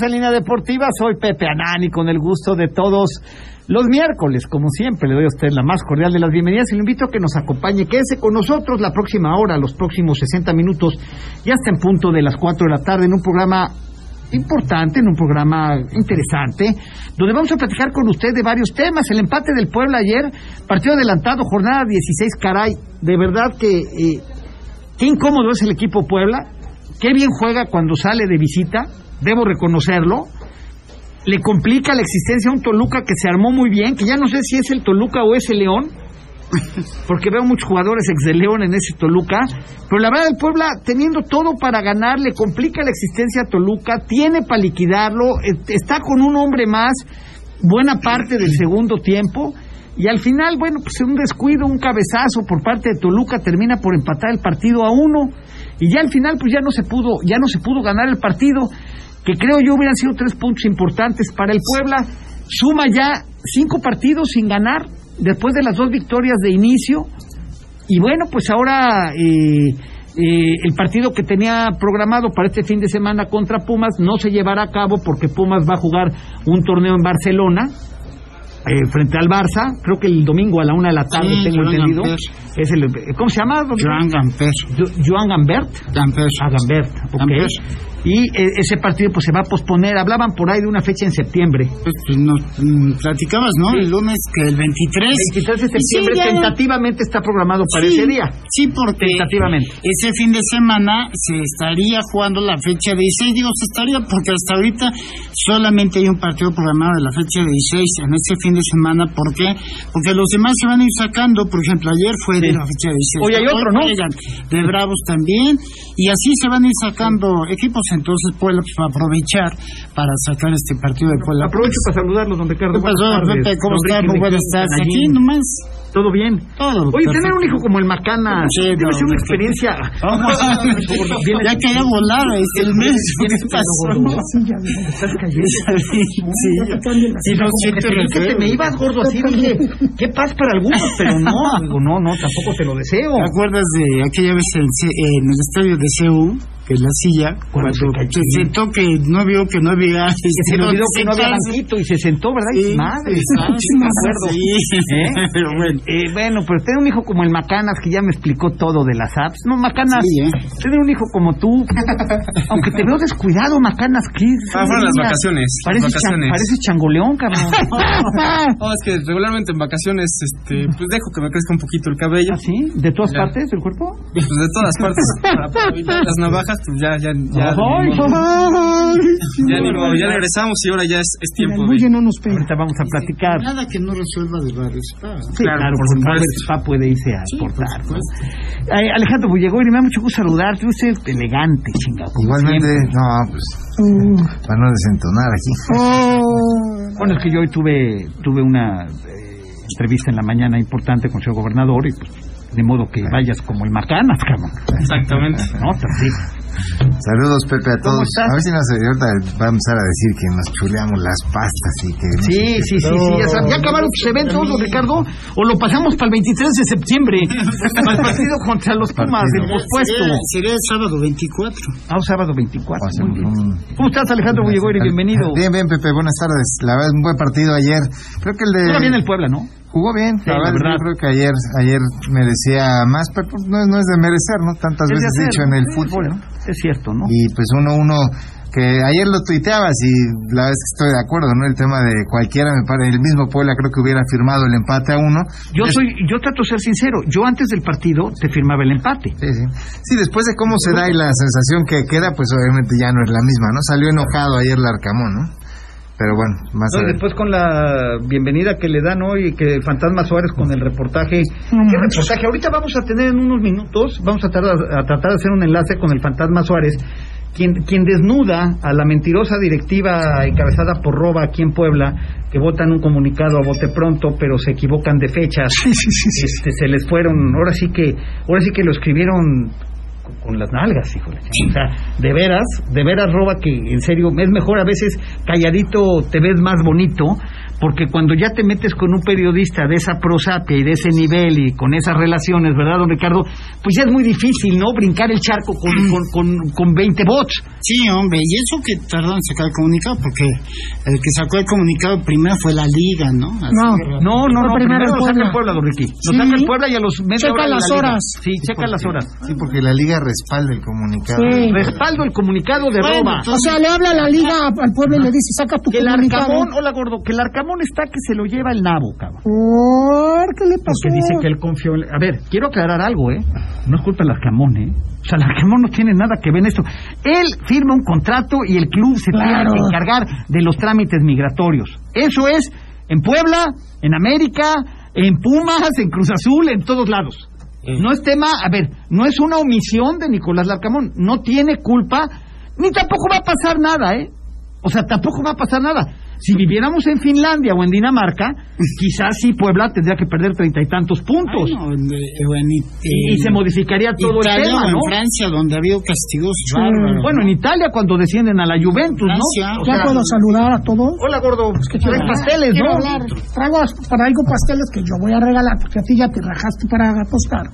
Bienvenidos a Línea Deportiva. Soy Pepe Anani con el gusto de todos los miércoles, como siempre, le doy a usted la más cordial de las bienvenidas y le invito a que nos acompañe, quédese con nosotros la próxima hora, los próximos 60 minutos, ya está en punto de las 4 de la tarde en un programa importante, en un programa interesante, donde vamos a platicar con usted de varios temas. El empate del pueblo ayer, partido adelantado, jornada 16, caray, de verdad que eh, qué incómodo es el equipo Puebla, qué bien juega cuando sale de visita, debo reconocerlo. Le complica la existencia a un Toluca que se armó muy bien, que ya no sé si es el Toluca o es el León, porque veo muchos jugadores ex de León en ese Toluca, pero la verdad el Puebla teniendo todo para ganar, le complica la existencia a Toluca, tiene para liquidarlo, eh, está con un hombre más buena parte del segundo tiempo. Y al final, bueno, pues un descuido, un cabezazo por parte de Toluca termina por empatar el partido a uno. Y ya al final, pues ya no se pudo, ya no se pudo ganar el partido, que creo yo hubieran sido tres puntos importantes para el Puebla. Suma ya cinco partidos sin ganar después de las dos victorias de inicio. Y bueno, pues ahora eh, eh, el partido que tenía programado para este fin de semana contra Pumas no se llevará a cabo porque Pumas va a jugar un torneo en Barcelona. eh, frente al Barça, creo que el domingo a la una de la tarde, Sí, tengo Joan entendido. Gamper. Es el, ¿Cómo se llama? Joan Gamper. Jo- Joan Gambert. Gamper. Ah, Gambert, ok. Y eh, ese partido pues se va a posponer. Hablaban por ahí de una fecha en septiembre. Pues, pues, nos mm, platicabas, ¿no? El lunes que el 23. 23 de sí, septiembre ya- tentativamente está programado para Sí, ese día. Sí, porque Tentativamente. ese fin de semana se estaría jugando la fecha 16. Digo, se estaría porque hasta ahorita solamente hay un partido programado de la fecha 16 en este fin de semana. ¿Por qué? Porque los demás se van a ir sacando. Por ejemplo, ayer fue de la fecha 16. Hoy hay otro, ¿no? De Bravos también. Y así se van a ir sacando equipos. Entonces, Puebla pues, va a aprovechar para sacar este partido de Puebla. Aprovecho para saludarlos, don Ricardo. ¿Qué pasó, tardes. ¿Cómo estás? Muy buenas tardes. Aquí nomás. ¿Todo bien? Todo. Oye, perfecto. tener un hijo como el Macana Sí, debe no, ser una experiencia. Ya quería volar el mes. ¿Qué pasó? Estás cayendo. Sí, sí. No, que te me ibas gordo así, dije, qué paz para algunos, pero no, digo, no, no, tampoco te lo deseo. ¿Te acuerdas de aquella vez en, en el estadio de CEU, en la silla, Cuando se sentó que no vio que no había... Que se le olvidó que no había banquito y se sentó, ¿verdad? Y Sí, madre, exacto, sí me acuerdo. sí. ¿Eh? Pero bueno. Eh, bueno, pero tener un hijo como el Macanas, que ya me explicó todo de las apps. No, Macanas, Sí, ¿eh? tener un hijo como tú, aunque te veo descuidado, Macanas, ¿qué? Ah, fueron las vacaciones, las Pareces, vacaciones. chan- pareces changoleón, cabrón. No, es que regularmente en vacaciones, este, pues dejo que me crezca un poquito el cabello. ¿Ah, sí? ¿De todas Ya. partes del cuerpo? Pues de todas partes. Para- para evitar las navajas, pues ya, ya, ya. Ay. Ay, Ya regresamos y ahora ya es, es tiempo de. no nos pega. Ahorita vamos a platicar. Nada que no resuelva de varios. Sí, claro, Claro, por porque supuesto. el spa puede irse a supuesto. Ay, Alejandro Bullegori, me da mucho gusto saludarte. Usted es elegante, chingado. Igualmente, siempre. no, pues, para no desentonar aquí. Bueno, es que yo hoy tuve, tuve una eh, entrevista en la mañana importante con el señor gobernador y pues, de modo que vayas como el Macanas, cabrón. Exactamente. No. Saludos, Pepe, a ¿Cómo todos. estás? A ver si nos, ahorita va a empezar a decir que nos chuleamos las pastas y que... no Sí, qué. sí, sí, sí. Ya, ¿Ya acabaron tus eventos, Ricardo? ¿O lo pasamos para el 23 de septiembre? Para el partido contra los Pumas, del pospuesto. Sería, sería el sábado 24. Ah, un sábado 24. O hacemos Muy bien. un- ¿Cómo estás, Alejandro Bullegori? Bienvenido. Bien, bien, Pepe, buenas tardes. La verdad, un buen partido ayer. Creo que el de... Juega bien el Puebla, ¿no? Jugó bien, Sí, la verdad, yo creo que ayer ayer merecía más, pero pues, no, es- no es de merecer, ¿no? Tantas Es veces hacer, dicho en el sí, fútbol, ¿no? Es cierto, ¿no? Y pues uno, uno, que ayer lo tuiteabas y la es que estoy de acuerdo, ¿no? El tema de cualquiera, me parece, el mismo Puebla creo que hubiera firmado el empate a uno. Yo Es- soy, yo trato de ser sincero. Yo antes del partido te firmaba el empate. Sí, sí. Sí, después de cómo se da y la sensación que queda, pues obviamente ya no es la misma, ¿no? Salió enojado ayer el Arcamón, ¿no? Pero bueno, más No, después con la bienvenida que le dan hoy, que Fantasma Suárez con el reportaje. ¿Qué reportaje? Ahorita vamos a tener en unos minutos, vamos a, tardar- a tratar de hacer un enlace con el Fantasma Suárez, quien, quien desnuda a la mentirosa directiva encabezada por Roba aquí en Puebla, que votan un comunicado a bote pronto, pero se equivocan de fechas. Este, se les fueron, ahora sí que, ahora sí que lo escribieron con- las nalgas, híjole. O sea, de veras, de veras roba que en serio es mejor a veces calladito te ves más bonito, porque cuando ya te metes con un periodista de esa prosapia y de ese nivel y con esas relaciones, ¿verdad, don Ricardo? Pues ya es muy difícil, ¿no? Brincar el charco con, con, con, con 20 bots. Sí, hombre, y eso que tardó en sacar el comunicado, porque el que sacó el comunicado primero fue la liga, ¿no? Así No. No, no, no, Fue primero primero lo el saca el Puebla. Puebla, don Ricky. Lo Sí. saca el Puebla y a los media Checa hora las la liga. horas. Sí, checa las horas. Sí, porque la liga respalda el comunicado. Sí. Respaldo el comunicado de Bueno, Roba. entonces- O sea, le habla la liga al pueblo y le dice, saca tu Que el comunicado. Arcamón, hola gordo, que el Arcamón está que se lo lleva el nabo, cabrón. ¿Por qué le pasó? Porque dice que él confió en... A ver, quiero aclarar algo, ¿eh? No es culpa del Arcamón, ¿eh? O sea, el Arcamón no tiene nada que ver en esto. Él firma un contrato y el club se Claro. tiene que encargar de los trámites migratorios. Eso es en Puebla, en América, en Pumas, en Cruz Azul, en todos lados. No es tema, a ver, no es una omisión de Nicolás Larcamón. No tiene culpa, ni tampoco va a pasar nada, ¿eh? O sea, tampoco va a pasar nada. Si viviéramos en Finlandia o en Dinamarca, quizás sí Puebla tendría que perder treinta y tantos puntos. Bueno, en, o en It- y, y se en modificaría todo Italia el tema, o en ¿no? Francia, donde ha habido castigos bárbaros. Bueno, en Italia cuando descienden a la Juventus, Francia. ¿no? O Ya sea, puedo saludar a todos. hola gordo, que traes quiero- pasteles, quiero ¿no? hablar. Traigo, traigo pasteles que yo voy a regalar, porque a ti ya te rajaste para apostar.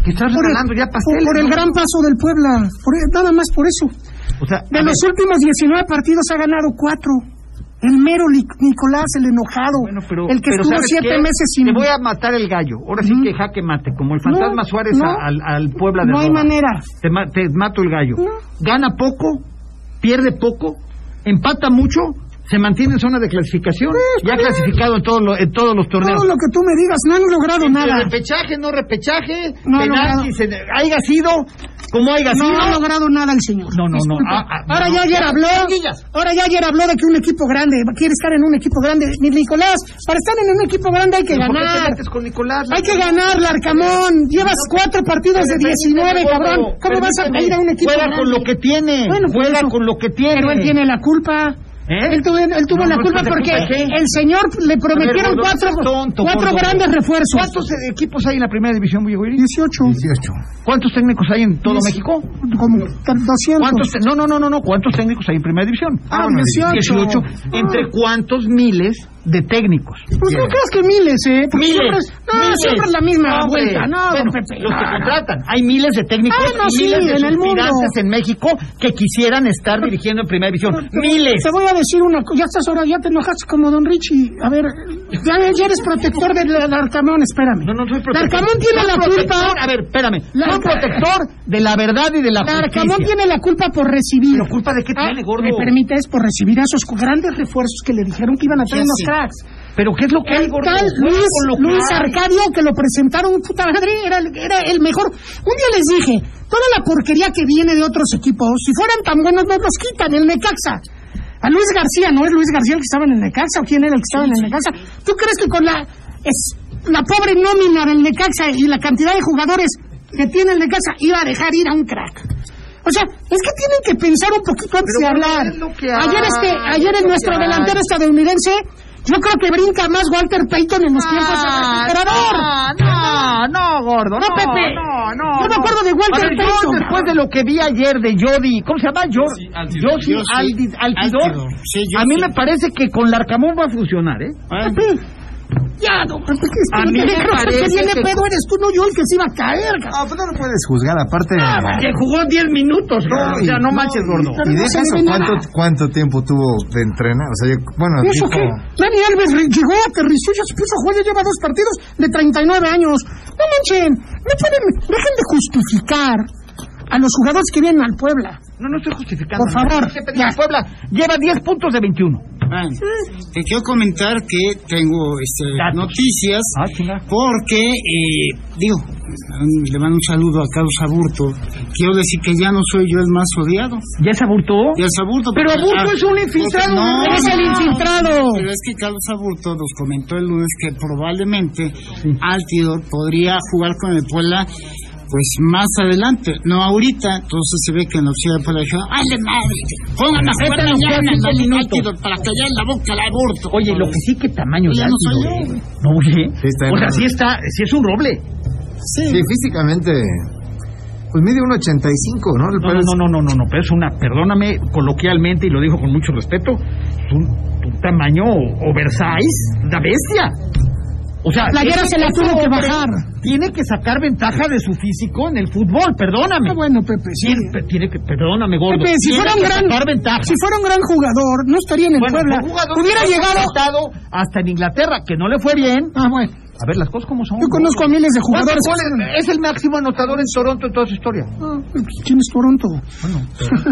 Que estás Por el, regalando ya por- pasteles. por el ¿no? gran paso del Puebla. Por el- nada más por eso. O sea, De los ver, últimos 19 partidos ha ganado cuatro. El mero Nicolás, el enojado. bueno, pero, el que pero estuvo ¿sabes siete qué? meses sin. Te voy a matar el gallo. Ahora sí que jaque mate, como el fantasma No, Suárez no. al, al Puebla de No hay Roma. manera. Te, ma- te mato el gallo. No. Gana poco, pierde poco, empata mucho, se mantiene en zona de clasificación, ya ha clasificado en, todo lo- en todos los torneos. Todo lo que tú me digas, no han logrado nada. Repechaje, no repechaje, No penaltis, en- haya sido como haya No sido. ha logrado nada el señor. No, no, no. Ah, ah, ahora no, ya no. ayer habló. Ahora ya ayer habló de que un equipo grande quiere estar en un equipo grande. Ni- Nicolás, para estar en un equipo grande hay que ¿Por qué te ganar. metes con Nicolás? Hay que ganar, Larcamón. Llevas cuatro partidos de 19, cabrón. ¿Cómo vas a ir a un equipo Juega grande? con lo que tiene. Bueno, juega con lo que tiene. Pero él tiene la culpa. ¿Eh? Él tuvo, él tuvo No, la culpa ¿de porque culpa qué? el señor le prometieron ver, cuatro, tonto, cuatro gordo. grandes refuerzos. ¿Cuántos eh, equipos hay en la primera división, Bullegüiri? 18. 18. ¿Cuántos técnicos hay en todo Diez- México? Como 200. ¿Cuántos? te- No, no, no, no, no. ¿Cuántos técnicos hay en primera división? Ah, bueno, 18. ¿Entre cuántos miles de técnicos? Pues no creas que miles, ¿eh? Porque Miles. Siempre, no, miles. siempre es la misma No, hombre. vuelta. No, Bueno, don Pepe. Los que no. contratan. Hay miles de técnicos Ah, no, y sí, miles de en el mundo. en México que quisieran estar dirigiendo en primera división. Miles. Te voy a decir una cosa. Ya estás ahora, ya te enojaste como don Richie. A ver, ya, ya eres protector del del Arcamón, espérame. No, no soy protector. Larcamón tiene la culpa. A ver, espérame. Soy protector de la verdad y de la justicia. tiene la culpa por recibir. ¿Pero culpa de qué Ah, tiene, gordo? ¿Me permites? Por recibir a esos grandes refuerzos que le dijeron que iban a traer Sí, unos sí. Cracks. ¿Pero qué es lo que hay, El gordo? tal Luis, con lo que Luis hay. Arcadio, que lo presentaron, puta madre, era, el- era el mejor. Un día les dije, toda la porquería que viene de otros equipos, si fueran tan buenos, nos los quitan, el Necaxa. A Luis García, ¿no es Luis García el que estaba en el Necaxa? ¿O quién era el que estaba en el Necaxa? ¿Tú crees que con la, es, la pobre nómina del Necaxa y la cantidad de jugadores que tiene el Necaxa iba a dejar ir a un crack? O sea, es que tienen que pensar un poquito antes Pero, de hablar. Ayer hay, este, ayer es nuestro hay. delantero estadounidense, yo creo que brinca más Walter Payton en los tiempos del emperador. No, no, gordo. No, Pepe. No, no. Yo me acuerdo de Walter ver, yo, Payton. después de lo que vi ayer de Jody, ¿cómo se llama? Yo, Altidor. A mí me parece que con Larcamón va a funcionar, ¿eh? Pepe, Ya, no, que es que A no mí me parece que viene que- pedo eres tú, no yo, el que se iba a caer. Ah, pues no lo puedes juzgar, aparte. Que jugó 10 minutos, ¿no? O sea, no manches, gordo. ¿Y se eso cuánto, tiempo tuvo de entrenar? O sea, yo, bueno, ¿Y eso dijo- qué? Dani Alves llegó, aterrizó, ya se puso a jugar, ya lleva dos partidos de 39 años. No manchen, no pueden, dejen de justificar a los jugadores que vienen al Puebla. No, no estoy justificando. Por favor, digo, Puebla lleva 10 puntos de 21. Bueno, te quiero comentar que tengo este, noticias Ah, porque, eh, digo, le mando un saludo a Carlos Aburto. Quiero decir que ya no soy yo el más odiado. ¿Ya se aburtó? Ya es Aburto. Pero Aburto es un infiltrado. No, Eres el no, infiltrado. Pero es que Carlos Aburto nos comentó el lunes que probablemente Altidor podría jugar con el Puebla pues más adelante, no ahorita, entonces se ve que en la de Puebla dijeron, ¡ay, madre! ¡Pónganme a jugar mañana para callar la boca al aborto! Oye, lo que sí, que tamaño de no soy yo, ¿eh? No, oye. Sí, está o sea, sí está, sí es un roble. Sí, físicamente. Pues mide 1.85, ¿no? El No, Pérez- no, no, no, no, no, pero es una, perdóname coloquialmente y lo digo con mucho respeto, es un, un tamaño oversize, la bestia. O sea, La playera se la tuvo que bajar. Tiene que sacar ventaja de su físico en el fútbol, perdóname. Ah, bueno, Pepe, sí. Tiene, tiene que, perdóname, gordo. Pepe, si fuera un gran, sacar ventaja. si fuera un gran jugador, no estaría en el Bueno, Puebla. Hubiera llegado. hasta en Inglaterra, que no le fue bien. Ah, bueno. A ver, las cosas como son. Yo conozco a miles de jugadores. Es el máximo anotador en Toronto en toda su historia. Ah, ¿Quién es Toronto?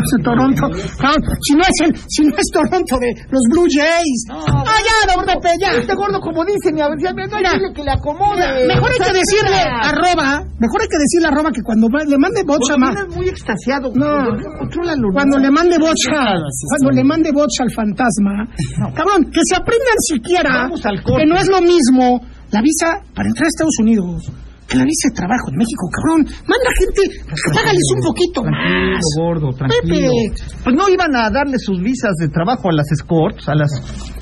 Es de Toronto. Ah, si, no es el, si no es Toronto de los Blue Jays. ah, ya, Pepe, ya. Este gordo, como dice, mi dile que le acomode. Mejor hay que decirle arroba, mejor hay que decirle arroba que cuando le mande bocha Gordo, más. muy extasiado. No. gordo. Cuando le mande bocha, cuando le mande bocha al fantasma, cabrón, que se aprendan siquiera que no es lo mismo la visa para entrar a Estados Unidos que la visa de trabajo en México, cabrón. Manda gente, págales un poquito Tranquilo, más. gordo, tranquilo. Pepe. Pues no iban a darle sus visas de trabajo a las escorts, a las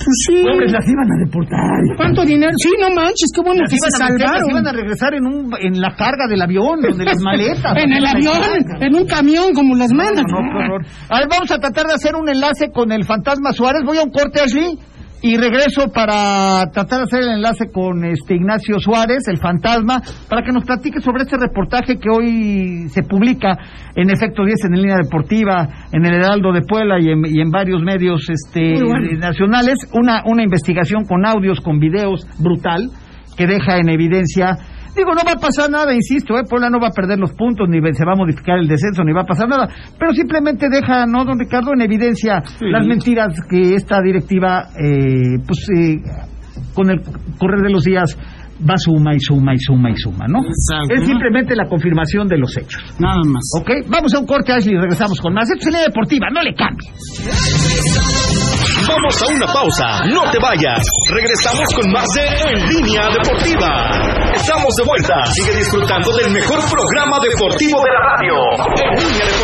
Pues sí. hombres, las iban a deportar. ¿Cuánto dinero? Sí, no manches, qué bueno Las que se salvaron. iban a regresar en, un, en la carga del avión, o de las maletas. En el avión, en un camión, como las mandan. No, no. A ver, vamos a tratar de hacer un enlace con el fantasma Suárez. Voy a un corte, Ashley, y regreso para tratar de hacer el enlace con este Ignacio Suárez, el fantasma, para que nos platique sobre este reportaje que hoy se publica en Efecto 10 en línea deportiva, en el Heraldo de Puebla y en, y en varios medios este, bueno. nacionales. Una, una investigación con audios, con videos brutal, que deja en evidencia Digo, no va a pasar nada, insisto, ¿eh? Puebla no va a perder los puntos, ni se va a modificar el descenso, ni va a pasar nada. Pero simplemente deja, ¿no, don Ricardo, en evidencia las mentiras que esta directiva, eh, pues, eh, con el correr de los días va suma y suma y suma y suma, ¿no? Exacto. Es simplemente la confirmación de los hechos. Nada más. ¿Ok? Vamos a un corte, Ashley, y regresamos con más. Esto es Línea Deportiva, no le cambie. Vamos a una pausa, no te vayas. Regresamos con más de En Línea Deportiva. Estamos de vuelta. Sigue disfrutando del mejor programa deportivo de la radio. En Línea Deportiva.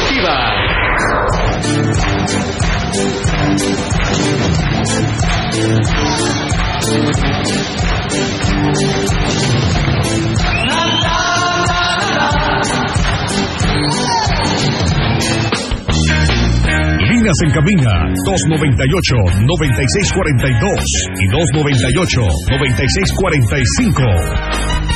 Líneas en cabina 298-9642 y 298-9645.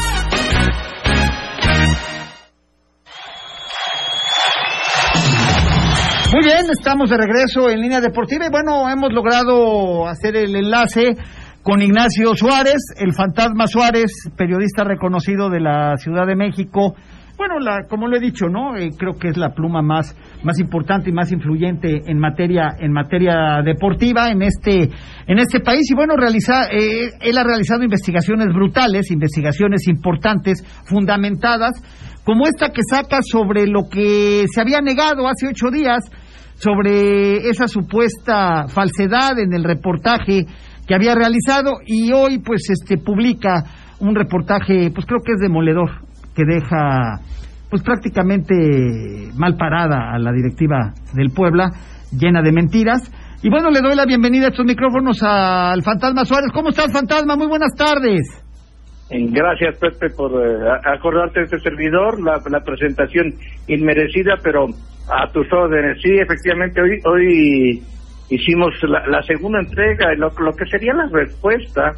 Muy bien, estamos de regreso en línea deportiva y bueno, hemos logrado hacer el enlace con Ignacio Suárez, el fantasma Suárez, periodista reconocido de la Ciudad de México. Bueno, la, como lo he dicho, ¿no? Eh, creo que es la pluma más, más importante y más influyente en materia, en materia deportiva en este, en este país. Y bueno, realiza, eh, él ha realizado investigaciones brutales, investigaciones importantes, fundamentadas, como esta que saca sobre lo que se había negado hace ocho días, sobre esa supuesta falsedad en el reportaje que había realizado y hoy pues este publica un reportaje pues creo que es demoledor que deja pues prácticamente mal parada a la directiva del Puebla llena de mentiras y bueno le doy la bienvenida a estos micrófonos al Fantasma Suárez ¿cómo estás Fantasma? muy buenas tardes Gracias, Pepe, por eh, acordarte de este servidor, la, la, presentación inmerecida, pero a tus órdenes. Sí, efectivamente, hoy hoy hicimos la, la segunda entrega, lo, lo que sería la respuesta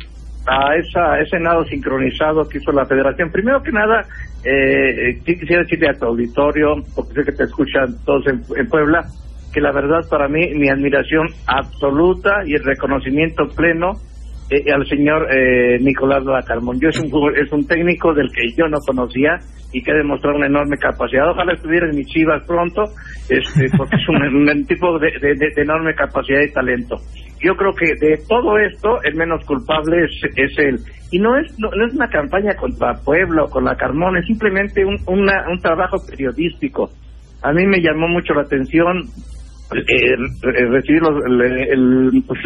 a esa, ese nado sincronizado que hizo la federación. Primero que nada, eh, quisiera decirle a tu auditorio, porque sé que te escuchan todos en, en Puebla, que la verdad para mí, mi admiración absoluta y el reconocimiento pleno eh, al señor eh, Nicolás Lacarmón. Yo es un es un técnico del que yo no conocía y que ha demostrado una enorme capacidad. Ojalá estuviera en mis chivas pronto, este, porque es un, un tipo de, de, de, enorme capacidad y talento. Yo creo que de todo esto, el menos culpable es, es él. Y no es no, no es una campaña contra Puebla o con la Carmón, es simplemente un, una, un trabajo periodístico. A mí me llamó mucho la atención eh, recibir los, el, pues,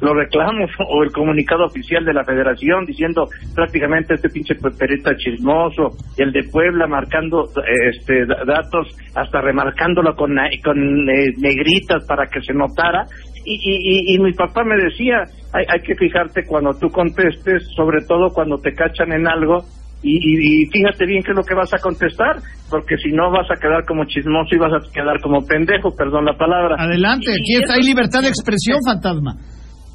los reclamos o el comunicado oficial de la federación diciendo prácticamente este pinche perita chismoso y el de Puebla marcando este datos hasta remarcándolo con, con eh, negritas para que se notara. Y, y, y, mi papá me decía hay, hay que fijarte cuando tú contestes sobre todo cuando te cachan en algo y, y, y, fíjate bien qué es lo que vas a contestar, porque si no vas a quedar como chismoso y vas a quedar como pendejo, perdón la palabra. Adelante, aquí está, hay libertad de expresión, fantasma.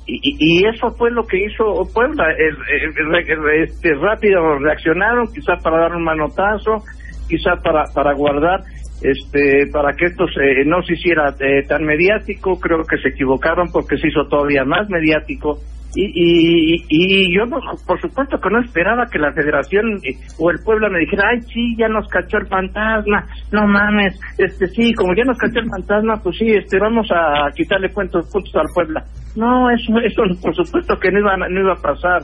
Y, y, eso fue lo que hizo Puebla, el, el, el, este, rápido reaccionaron, quizás para dar un manotazo, quizás para, para guardar, este, para que esto se, no se hiciera eh, tan mediático, creo que se equivocaron porque se hizo todavía más mediático y, y, y yo, por supuesto, que no esperaba que la federación o el pueblo me dijera, ay, sí, ya nos cachó el fantasma, no mames, este sí, como ya nos cachó el fantasma, pues sí, este vamos a quitarle puntos, puntos al Puebla. No, eso, eso por supuesto que no iba, no iba a pasar.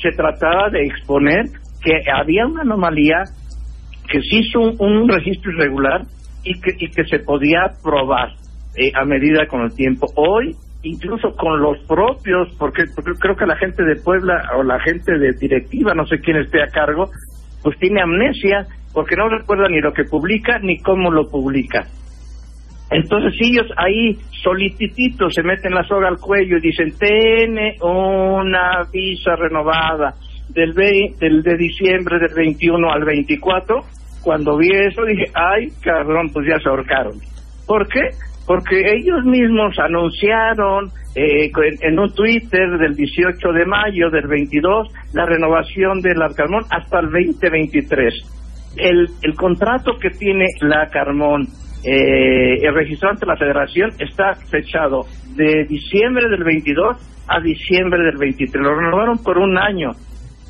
Se trataba de exponer que había una anomalía, que se hizo un, un registro irregular y que, y que se podía probar eh, a medida con el tiempo. Hoy incluso con los propios, porque, porque, creo que la gente de Puebla o la gente de directiva, no sé quién esté a cargo, pues tiene amnesia porque no recuerda ni lo que publica ni cómo lo publica. Entonces ellos ahí solitititos se meten la soga al cuello y dicen, tiene una visa renovada del, 20, del de diciembre del 21 al 24. Cuando vi eso dije, ay, cabrón, pues ya se ahorcaron. ¿Por qué? Porque ellos mismos anunciaron eh, en, un Twitter del 18 de mayo del 22 la renovación de la Carmón hasta el 2023. El, el contrato que tiene la Carmón eh, el registrado ante la Federación está fechado de diciembre del 22 a diciembre del 23. Lo renovaron por un año.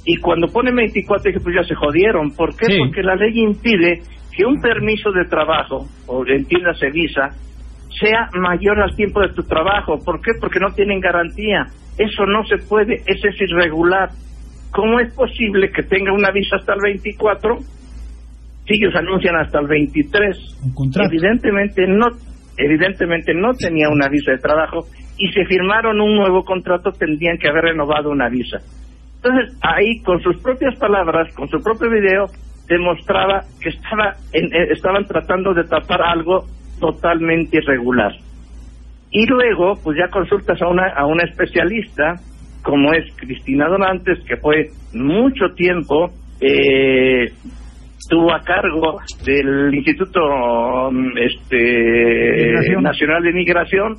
Y cuando pone 24, dije, pues ya se jodieron. ¿Por qué? Sí. Porque la ley impide que un permiso de trabajo, o entiéndase visa, sea mayor al tiempo de tu trabajo. ¿Por qué? Porque no tienen garantía. Eso no se puede, eso es irregular. ¿Cómo es posible que tenga una visa hasta el 24 si ellos anuncian hasta el 23? Un contrato. Evidentemente no, evidentemente no tenía una visa de trabajo y si firmaron un nuevo contrato tendrían que haber renovado una visa. Entonces ahí con sus propias palabras, con su propio video, demostraba que estaba en- eh, estaban tratando de tapar algo totalmente irregular. Y luego, pues ya consultas a una, a una especialista, como es Cristina Donantes, que fue mucho tiempo, eh, estuvo a cargo del Instituto mm, este. Nacional de Migración,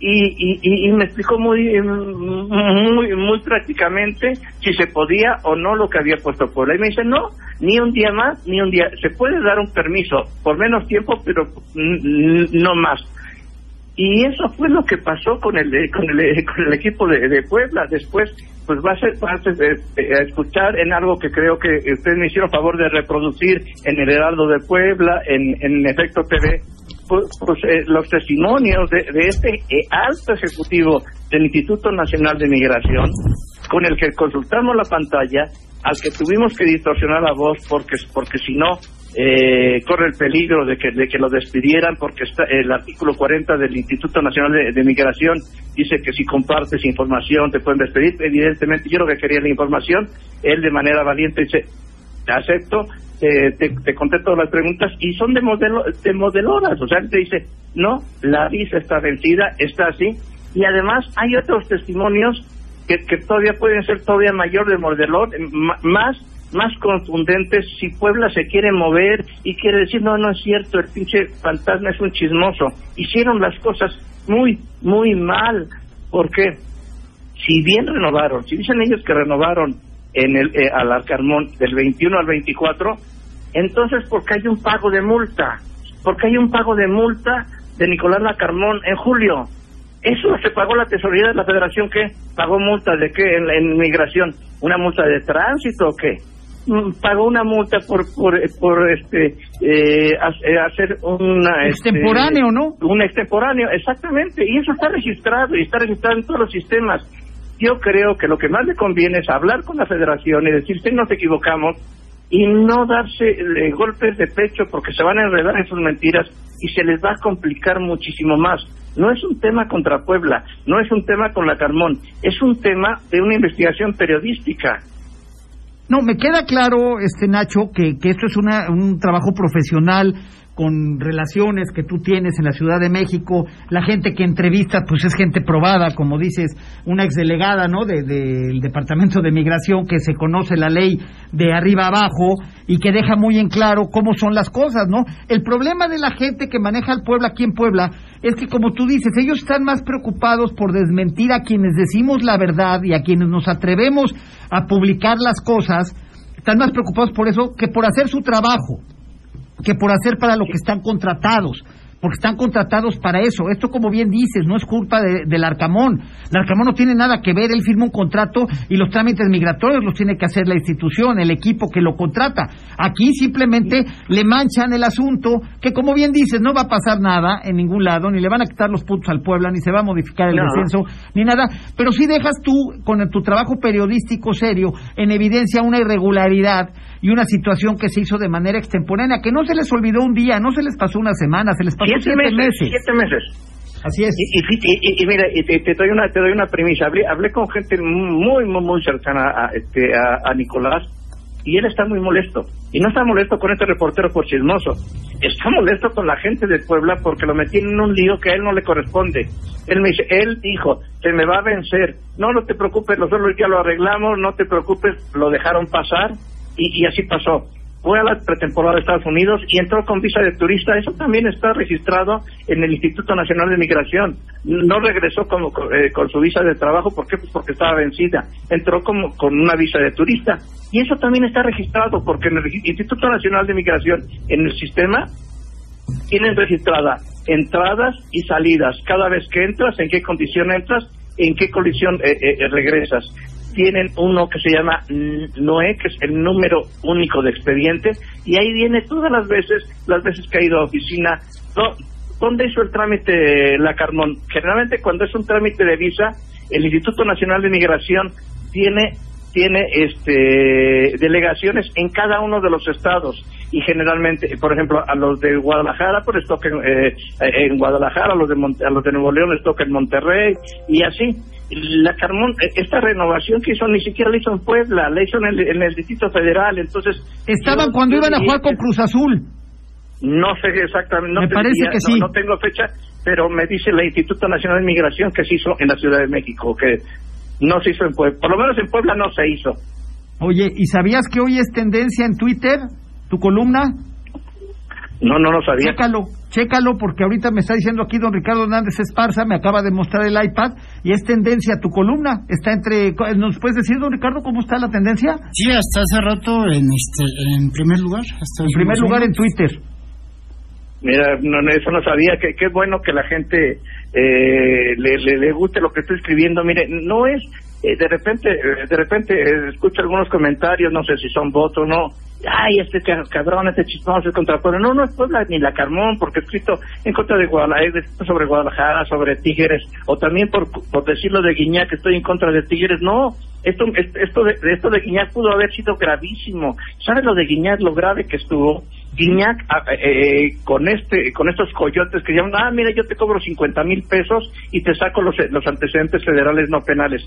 y, y, y- me explicó muy, mm, muy, muy prácticamente si se podía o no lo que había puesto Puebla. Y me dice, no, ni un día más, ni un día. Se puede dar un permiso por menos tiempo, pero no más. Y eso fue lo que pasó con el con el, con el equipo de, de Puebla. Después, pues va a ser va a eh, eh, escuchar en algo que creo que ustedes me hicieron favor de reproducir en el Heraldo de Puebla, en, en Efecto TV, pues, pues, eh, los testimonios de, de este eh, alto ejecutivo del Instituto Nacional de Migración, con el que consultamos la pantalla, al que tuvimos que distorsionar la voz porque porque si no eh, corre el peligro de que, de que lo despidieran porque está el artículo 40 del Instituto Nacional de, de Migración dice que si compartes información te pueden despedir. Evidentemente yo lo que quería la información, él de manera valiente dice, acepto, eh, te, te contesto las preguntas y son de, modelo, de modeloras, o sea, te dice, no, la visa está vencida, está así, y además hay otros testimonios que, que todavía pueden ser todavía mayor de modelor, eh, más más contundentes. Si Puebla se quiere mover y quiere decir no no es cierto el pinche fantasma es un chismoso hicieron las cosas muy muy mal. Porque si bien renovaron si dicen ellos que renovaron en el eh, al Arcarmón del 21 al 24 entonces porque hay un pago de multa porque hay un pago de multa de Nicolás Lacarmón en julio eso se pagó la tesorería de la Federación qué pagó multa de qué en, en migración. Una multa de tránsito o qué Mm, pagó una multa por por, por este eh, eh, hacer una este, Extemporáneo, ¿no? un extemporáneo exactamente. Y eso está registrado y está registrado en todos los sistemas yo creo que lo que más le conviene es hablar con la federación y decir si nos equivocamos y no darse eh, golpes de pecho porque se van a enredar en sus mentiras y se les va a complicar muchísimo más. No es un tema contra Puebla, no es un tema con la Carmón, es un tema de una investigación periodística. No, me queda claro, este Nacho, que, que esto es una, un trabajo profesional con relaciones que tú tienes en la Ciudad de México, la gente que entrevista, pues es gente probada, como dices, una exdelegada, ¿no?, de- del Departamento de Migración que se conoce la ley de arriba abajo y que deja muy en claro cómo son las cosas, ¿no? El problema de la gente que maneja el Puebla aquí en Puebla es que, como tú dices, ellos están más preocupados por desmentir a quienes decimos la verdad y a quienes nos atrevemos a publicar las cosas, están más preocupados por eso que por hacer su trabajo que por hacer para lo que están contratados, porque están contratados para eso. Esto, como bien dices, no es culpa de- del Arcamón. El Arcamón no tiene nada que ver, él firma un contrato y los trámites migratorios los tiene que hacer la institución, el equipo que lo contrata. Aquí simplemente le manchan el asunto, que como bien dices, no va a pasar nada en ningún lado, ni le van a quitar los puntos al Puebla, ni se va a modificar el No. descenso, ni nada, pero sí dejas tú, con el- tu trabajo periodístico serio, en evidencia una irregularidad y una situación que se hizo de manera extemporánea, que no se les olvidó un día, no se les pasó una semana, se les pasó Siete, siete, meses, meses. siete meses. Así es. Y, y, y- y- mira, y te, te doy una te doy una premisa. Hablé, hablé con gente muy muy muy cercana a, este a, a Nicolás y él está muy molesto. Y no está molesto con este reportero por chismoso. Está molesto con la gente de Puebla porque lo metí en un lío que a él no le corresponde. Él me dice, él dijo, se me va a vencer. No, no te preocupes, nosotros ya lo arreglamos, no te preocupes, lo dejaron pasar y, y así pasó. Fue a la pretemporada de Estados Unidos y entró con visa de turista. Eso también está registrado en el Instituto Nacional de Migración. No regresó con, eh, con su visa de trabajo. ¿Por? Pues porque estaba vencida. Entró como con una visa de turista. Y eso también está registrado porque en el Instituto Nacional de Migración, en el sistema, tienen registrada entradas y salidas. Cada vez que entras, en qué condición entras, en qué colisión eh, eh, regresas. Tienen uno que se llama NOE, que es el número único de expediente, y ahí viene todas las veces, las veces que ha ido a oficina, ¿dónde hizo el trámite la Carmón? Generalmente cuando es un trámite de visa, el Instituto Nacional de Migración tiene tiene este delegaciones en cada uno de los estados y generalmente por ejemplo a los de Guadalajara pues les toca eh, en Guadalajara a los de a los de Nuevo León les toca en Monterrey y así la Carmón eh, esta renovación que hizo ni siquiera la hizo en Puebla la hizo en el, en el Distrito Federal entonces estaban cuando iban a jugar con Cruz Azul no sé exactamente no me parece que sí no tengo fecha pero me dice el Instituto Nacional de Migración que se hizo en la Ciudad de México que no se hizo en Puebla. Por lo menos en Puebla no se hizo. Oye, ¿y sabías que hoy es tendencia en Twitter tu columna? No, no lo sabía. Chécalo, chécalo, porque ahorita me está diciendo aquí don Ricardo Hernández Esparza, me acaba de mostrar el iPad, y es tendencia tu columna. Está entre. ¿Nos puedes decir, don Ricardo, cómo está la tendencia? Sí, hasta hace rato en, este, en primer lugar. en primer lugar en Twitter. Mira, no, eso no sabía. que Qué bueno que la gente eh, le, le, guste lo que estoy escribiendo. Mire, no es eh, de repente, eh, de repente eh, escucho algunos comentarios, no sé si son votos o no. Ay, este cabrón, este chismoso es contra. No, no es Puebla ni la Carmón, porque escrito en contra de Guadalajara, sobre Guadalajara, sobre Tigres, o también por, por decirlo de Guiñac, que estoy en contra de Tigres. No, esto, esto de, esto de Guiñac pudo haber sido gravísimo. ¿Sabes lo de Guiñac, lo grave que estuvo? Guiñac ah, eh, con este con estos coyotes que llaman, ah, mira, yo te cobro 50 mil pesos y te saco los, los antecedentes federales no penales.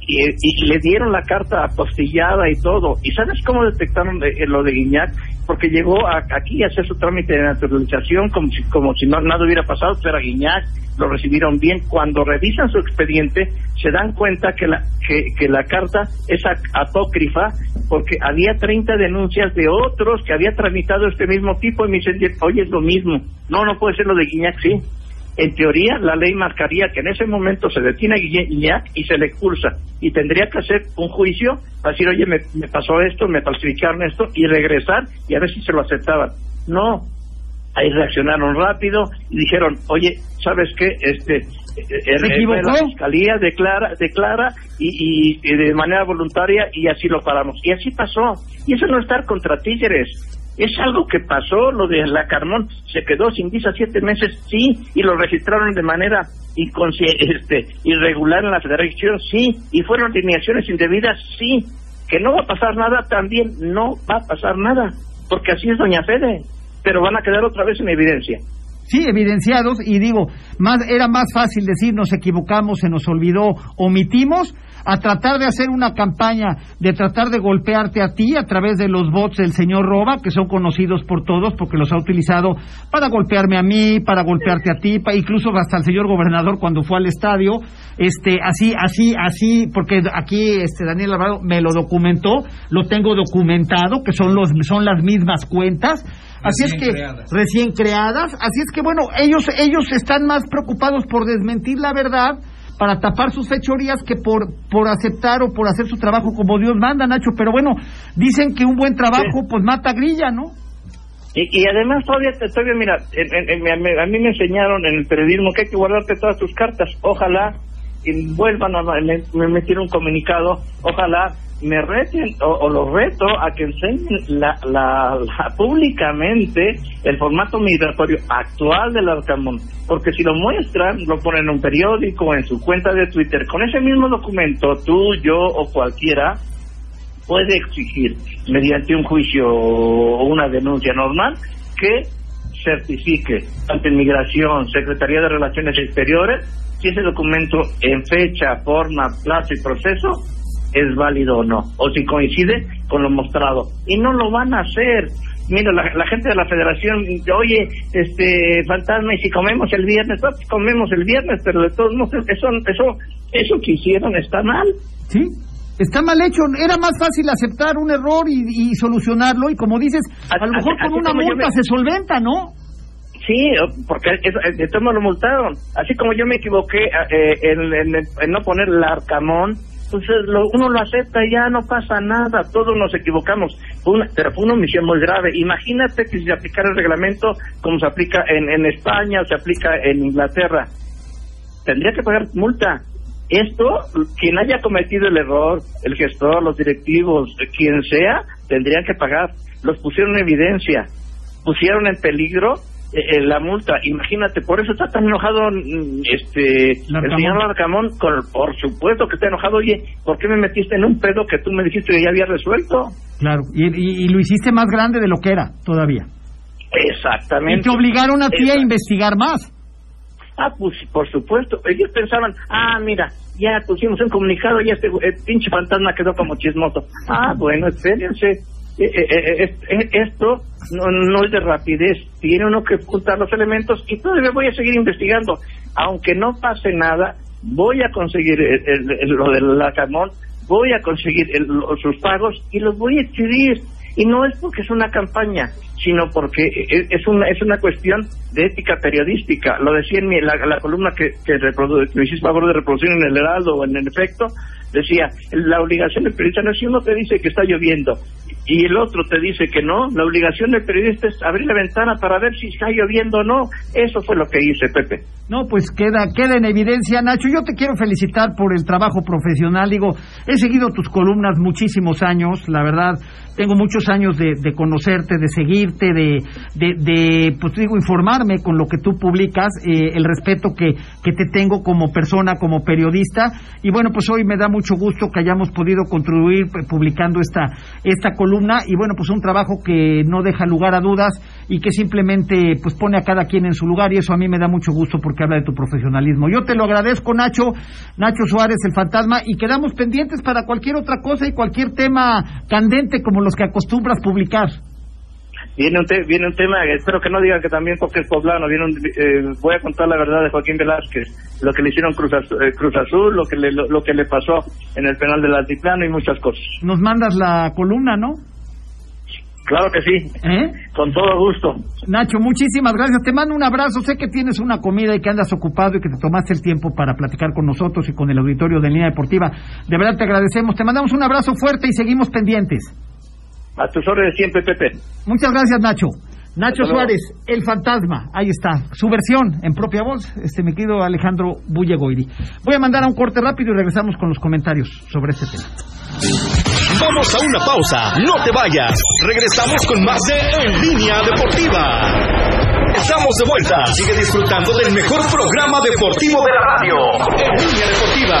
Y, y, le dieron la carta apostillada y todo. ¿Y sabes cómo detectaron de, lo de Guiñac? Porque llegó aquí a hacer su trámite de naturalización como si, como si no, nada hubiera pasado, pero a Guiñac lo recibieron bien. Cuando revisan su expediente, se dan cuenta que la, que, que la carta es apócrifa porque había 30 denuncias de otros que había tramitado este mismo tipo y me dicen, oye, es lo mismo. No, no puede ser lo de Guiñac, sí. En teoría, la ley marcaría que en ese momento se detiene a Guiñac y se le expulsa. Y tendría que hacer un juicio para decir, oye, me, me pasó esto, me falsificaron esto, y regresar y a ver si se lo aceptaban. No, ahí reaccionaron rápido y dijeron, oye, ¿sabes qué? Este, eh, eh, la fiscalía declara, declara y, y, de manera voluntaria y así lo paramos. Y así pasó. Y eso no estar contra tigres. Es algo que pasó, lo de la Carmón se quedó sin visa siete meses, sí, y lo registraron de manera este, irregular en la federación, sí, y fueron alineaciones indebidas, sí, que no va a pasar nada, también no va a pasar nada, porque así es doña Fede pero van a quedar otra vez en evidencia. Sí, evidenciados, y digo, más, era más fácil decir nos equivocamos, se nos olvidó, omitimos, a tratar de hacer una campaña, de tratar de golpearte a ti a través de los bots del señor Roba, que son conocidos por todos porque los ha utilizado para golpearme a mí, para golpearte a ti, incluso hasta el señor gobernador cuando fue al estadio, este, así, así, así, porque aquí este Daniel Alvarado me lo documentó, lo tengo documentado, que son los, son las mismas cuentas, así es que recién creadas, así es que bueno, ellos, ellos están más preocupados por desmentir la verdad para tapar sus fechorías que por, por aceptar o por hacer su trabajo como Dios manda, Nacho. Pero bueno, dicen que un buen trabajo pues mata grilla, ¿no? Y, y además todavía, todavía mira, a mí me enseñaron en el periodismo que hay que guardarte todas tus cartas. Ojalá y vuelvan a me, me un comunicado, ojalá me reten o, lo reto a que enseñen la, la, públicamente el formato migratorio actual del Arcamón, porque si lo muestran, lo ponen en un periódico, en su cuenta de Twitter, con ese mismo documento, tú, yo o cualquiera puede exigir, mediante un juicio o una denuncia normal, que certifique ante Migración, Secretaría de Relaciones Exteriores, si ese documento en fecha, forma, plazo y proceso es válido o no, o si coincide con lo mostrado. Y no lo van a hacer. Mira, la, gente de la federación, oye, este, fantasma, y si comemos el viernes, pues comemos el viernes, pero de todos modos, eso, eso, eso que hicieron está mal. Sí, Está mal hecho, era más fácil aceptar un error y, solucionarlo y como dices, a, lo mejor con una multa se solventa, ¿no? Sí, porque de todos lo multaron. Así como yo me equivoqué eh, en, en, no poner el arcamón, entonces lo, uno lo acepta y ya no pasa nada, todos nos equivocamos. pero fue una omisión muy grave. Imagínate que si se aplicara el reglamento como se aplica en, en España o se aplica en Inglaterra, tendría que pagar multa. Esto, quien haya cometido el error, el gestor, los directivos, quien sea, tendrían que pagar. Los pusieron en evidencia, pusieron en peligro eh, eh, la multa. Imagínate, por eso está tan enojado mm, este el señor Larcamón. Con, por supuesto que está enojado. Oye, ¿por qué me metiste en un pedo que tú me dijiste que ya había resuelto? Claro, y, y lo hiciste más grande de lo que era todavía. Exactamente. Y te obligaron a ti a investigar más. Ah, pues por supuesto. Ellos pensaban, ah, mira, ya pusimos un comunicado y este el pinche fantasma quedó como chismoso. Ah, bueno, espérense. Eh, eh, eh, esto no, no es de rapidez. Tiene uno que ocultar los elementos y todavía voy a seguir investigando. Aunque no pase nada, voy a conseguir lo del lacamón, voy a conseguir sus pagos y los voy a exhibir y no es porque es una campaña, sino porque es una, es una cuestión de ética periodística. Lo decía en mi, la, columna que, que, me hiciste favor de reproducir en el Heraldo o en el efecto, decía, la obligación del periodista no es si uno te dice que está lloviendo y el otro te dice que no, la obligación del periodista es abrir la ventana para ver si está lloviendo o no. Eso fue lo que hice, Pepe. No, pues queda, queda en evidencia, Nacho. Yo te quiero felicitar por el trabajo profesional. Digo, he seguido tus columnas muchísimos años, la verdad. Tengo muchos años de, conocerte, de seguirte, de, de, pues digo, informarme con lo que tú publicas, eh, el respeto que, que te tengo como persona, como periodista. Y bueno, pues hoy me da mucho gusto que hayamos podido contribuir eh, publicando esta, esta columna. Y bueno, pues un trabajo que no deja lugar a dudas y que simplemente pues pone a cada quien en su lugar. Y eso a mí me da mucho gusto porque habla de tu profesionalismo. Yo te lo agradezco, Nacho, Nacho Suárez, el fantasma, y quedamos pendientes para cualquier otra cosa y cualquier tema candente como los que acostumbras publicar. Viene un, viene un tema, espero que no digan que también porque es poblano, viene eh, voy a contar la verdad de Joaquín Velázquez, lo que le hicieron Cruz, Azul, eh, Cruz Azul lo que le, lo, que le pasó en el penal del altiplano y muchas cosas. Nos mandas la columna, ¿no? Claro que sí. ¿Eh? Con todo gusto. Nacho, muchísimas gracias. Te mando un abrazo. Sé que tienes una comida y que andas ocupado y que te tomaste el tiempo para platicar con nosotros y con el auditorio de Línea Deportiva. De verdad te agradecemos. Te mandamos un abrazo fuerte y seguimos pendientes. A tus órdenes siempre, Pepe. Muchas gracias, Nacho. Nacho Suárez, el fantasma, ahí está, su versión en propia voz, este me querido Alejandro Bullegoiri. Voy a mandar a un corte rápido y regresamos con los comentarios sobre este tema. Vamos a una pausa, no te vayas. Regresamos con más de En Línea Deportiva. Estamos de vuelta. Sigue disfrutando del mejor programa deportivo de la radio. En Línea Deportiva.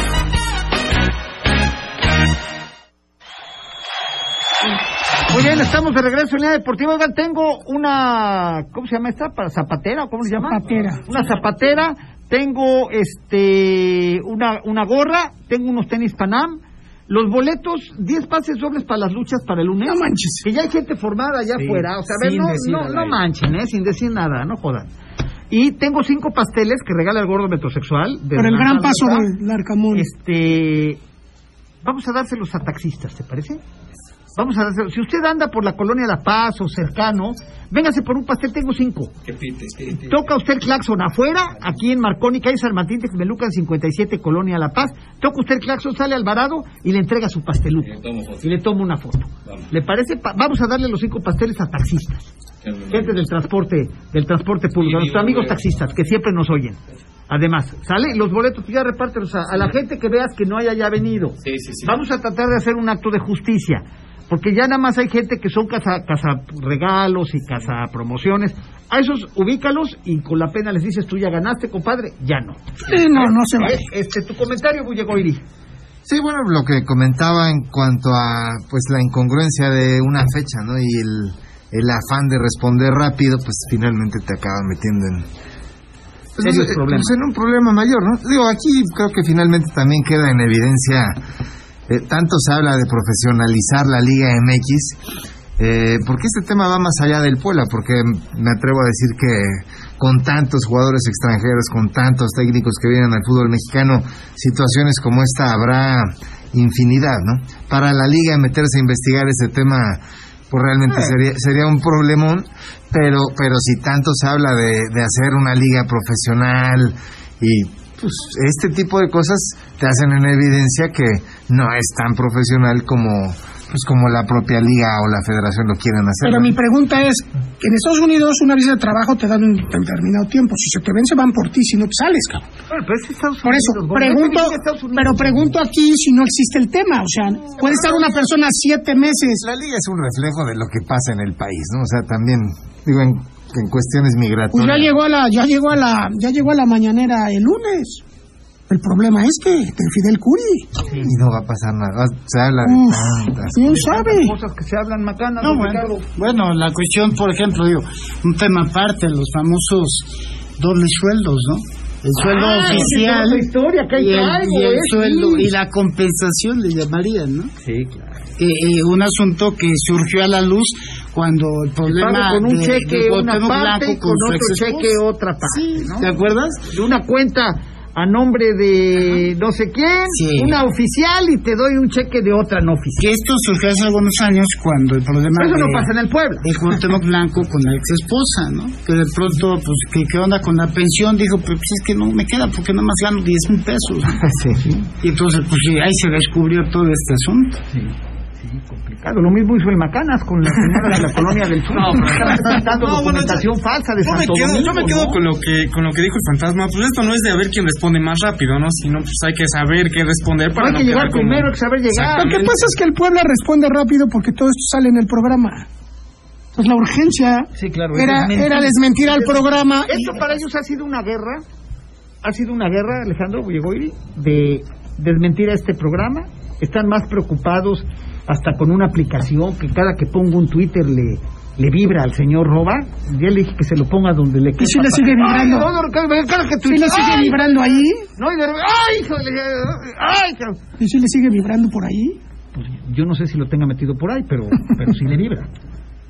Estamos de regreso en línea deportiva. Oigan, tengo una, ¿cómo se llama esta? ¿Para zapatera? ¿Cómo se llama? Zapatera. Una zapatera. Tengo este una, una gorra. Tengo unos tenis Panam. Los boletos, 10 pases dobles para las luchas para el lunes. No manches. Que ya hay gente formada allá afuera. O sea, a ver, no, no, manchen, ¿eh? Sin decir nada, no jodan. Y tengo cinco pasteles que regala el gordo metrosexual. Por el gran paso del Arcamón. Este. Vamos a dárselos a taxistas, ¿te parece? Vamos a hacer, si usted anda por la colonia La Paz o cercano, véngase por un pastel, tengo cinco. Toca usted el claxon afuera, aquí en Marconi, calle San Martín, Texmelucan 57, colonia La Paz. Toca usted el claxon, sale Alvarado y le entrega su pasteluco. Y le toma una foto. ¿Le parece? vamos a darle los cinco pasteles a taxistas. Gente del transporte, del transporte público, a nuestros amigos taxistas que siempre nos oyen. Además, ¿sale? Los boletos ya repártelos a, a, la gente que veas que no haya ya venido. Vamos a tratar de hacer un acto de justicia. Porque ya nada más hay gente que son casa, casa regalos y casa promociones. A esos ubícalos y con la pena les dices, tú ya ganaste, compadre. Ya no. Sí, no, no se vale. Este, tu comentario, Bullegoiri. Sí, bueno, lo que comentaba en cuanto a pues la incongruencia de una fecha, ¿no? Y el, el afán de responder rápido, pues finalmente te acaba metiendo en, pues, eh, pues, en un problema mayor, ¿no? Digo, aquí creo que finalmente también queda en evidencia eh, tanto se habla de profesionalizar la Liga MX. eh, porque este tema va más allá del Puebla, porque me atrevo a decir que con tantos jugadores extranjeros, con tantos técnicos que vienen al fútbol mexicano, situaciones como esta habrá infinidad, ¿no? Para la liga meterse a investigar ese tema, pues realmente Eh. sería, sería un problemón, pero, pero si tanto se habla de, de hacer una liga profesional y pues este tipo de cosas te hacen en evidencia que no es tan profesional como pues como la propia liga o la federación lo quieren hacer. Pero ¿no? mi pregunta es, en Estados Unidos una visa de trabajo te dan un determinado tiempo. Si se te vence van por ti, si no te sales, cabrón. Bueno, pero es Estados Por eso, Unidos, pregunto, que pero pregunto aquí si no existe el tema. O sea, puede estar una persona siete meses. La liga es un reflejo de lo que pasa en el país, ¿no? O sea, también digo en, en cuestiones Pues migratorias. ya llegó a la, ya llegó a la, ya llegó a la mañanera el lunes. El problema es que de Fidel Curi. y no va a pasar nada. Se habla de Uf, tantas ¿Quién sabe? Cosas que se hablan macanas, No, bueno, bueno, la cuestión, por ejemplo, digo, un tema aparte, los famosos dobles sueldos, ¿no? El sueldo Ah, es oficial historia que y el, traigo, y el eh, sueldo sí. y la compensación le llamarían, ¿no? Sí, claro. Eh, eh, un asunto que surgió a la luz cuando el problema con un de- cheque de una parte con otro cheque otra parte, Sí, ¿no? ¿te acuerdas? De una cuenta a nombre de no sé quién, Sí. una oficial y te doy un cheque de otra no oficial. Que esto surgió hace algunos años cuando el problema Eso no pasa en el Puebla. de Cuauhtémoc Blanco con la ex esposa, ¿no? Que de pronto, pues, ¿qué, qué onda con la pensión? Dijo, pues es que no me queda porque nada más gano 10 mil pesos. Sí. Y entonces, pues sí, ahí se descubrió todo este asunto. Claro, lo mismo hizo el Macanas con la señora de la colonia del sur. No, pero- No, bueno, documentación falsa de Yo me Santo quedo, Domingo, yo me quedo ¿no? con lo que con lo que dijo el fantasma. Pues esto no es de a ver quién responde más rápido, ¿no? Sino pues hay que saber qué responder No para hay no que llegar como- primero, hay que saber llegar. Lo que pasa es que el Puebla responde rápido porque todo esto sale en el programa. Entonces la urgencia Sí, claro, era, es desmentir. era desmentir al programa. Esto para ellos ha sido una guerra, ha sido una guerra, Alejandro Bullegoiri, de desmentir a este programa. Están más preocupados hasta con una aplicación que cada que pongo un Twitter le, le vibra al señor Roba. Ya le dije que se lo ponga donde le ¿Y si le sigue vibrando? Ay, no, no, ¿Sí le sigue ¡ay! vibrando ahí? No, y de ¡ay, híjole! ¡Ay, cabrón! ¿Y si le sigue vibrando por ahí? Pues yo no sé si lo tenga metido por ahí, pero, pero sí le vibra.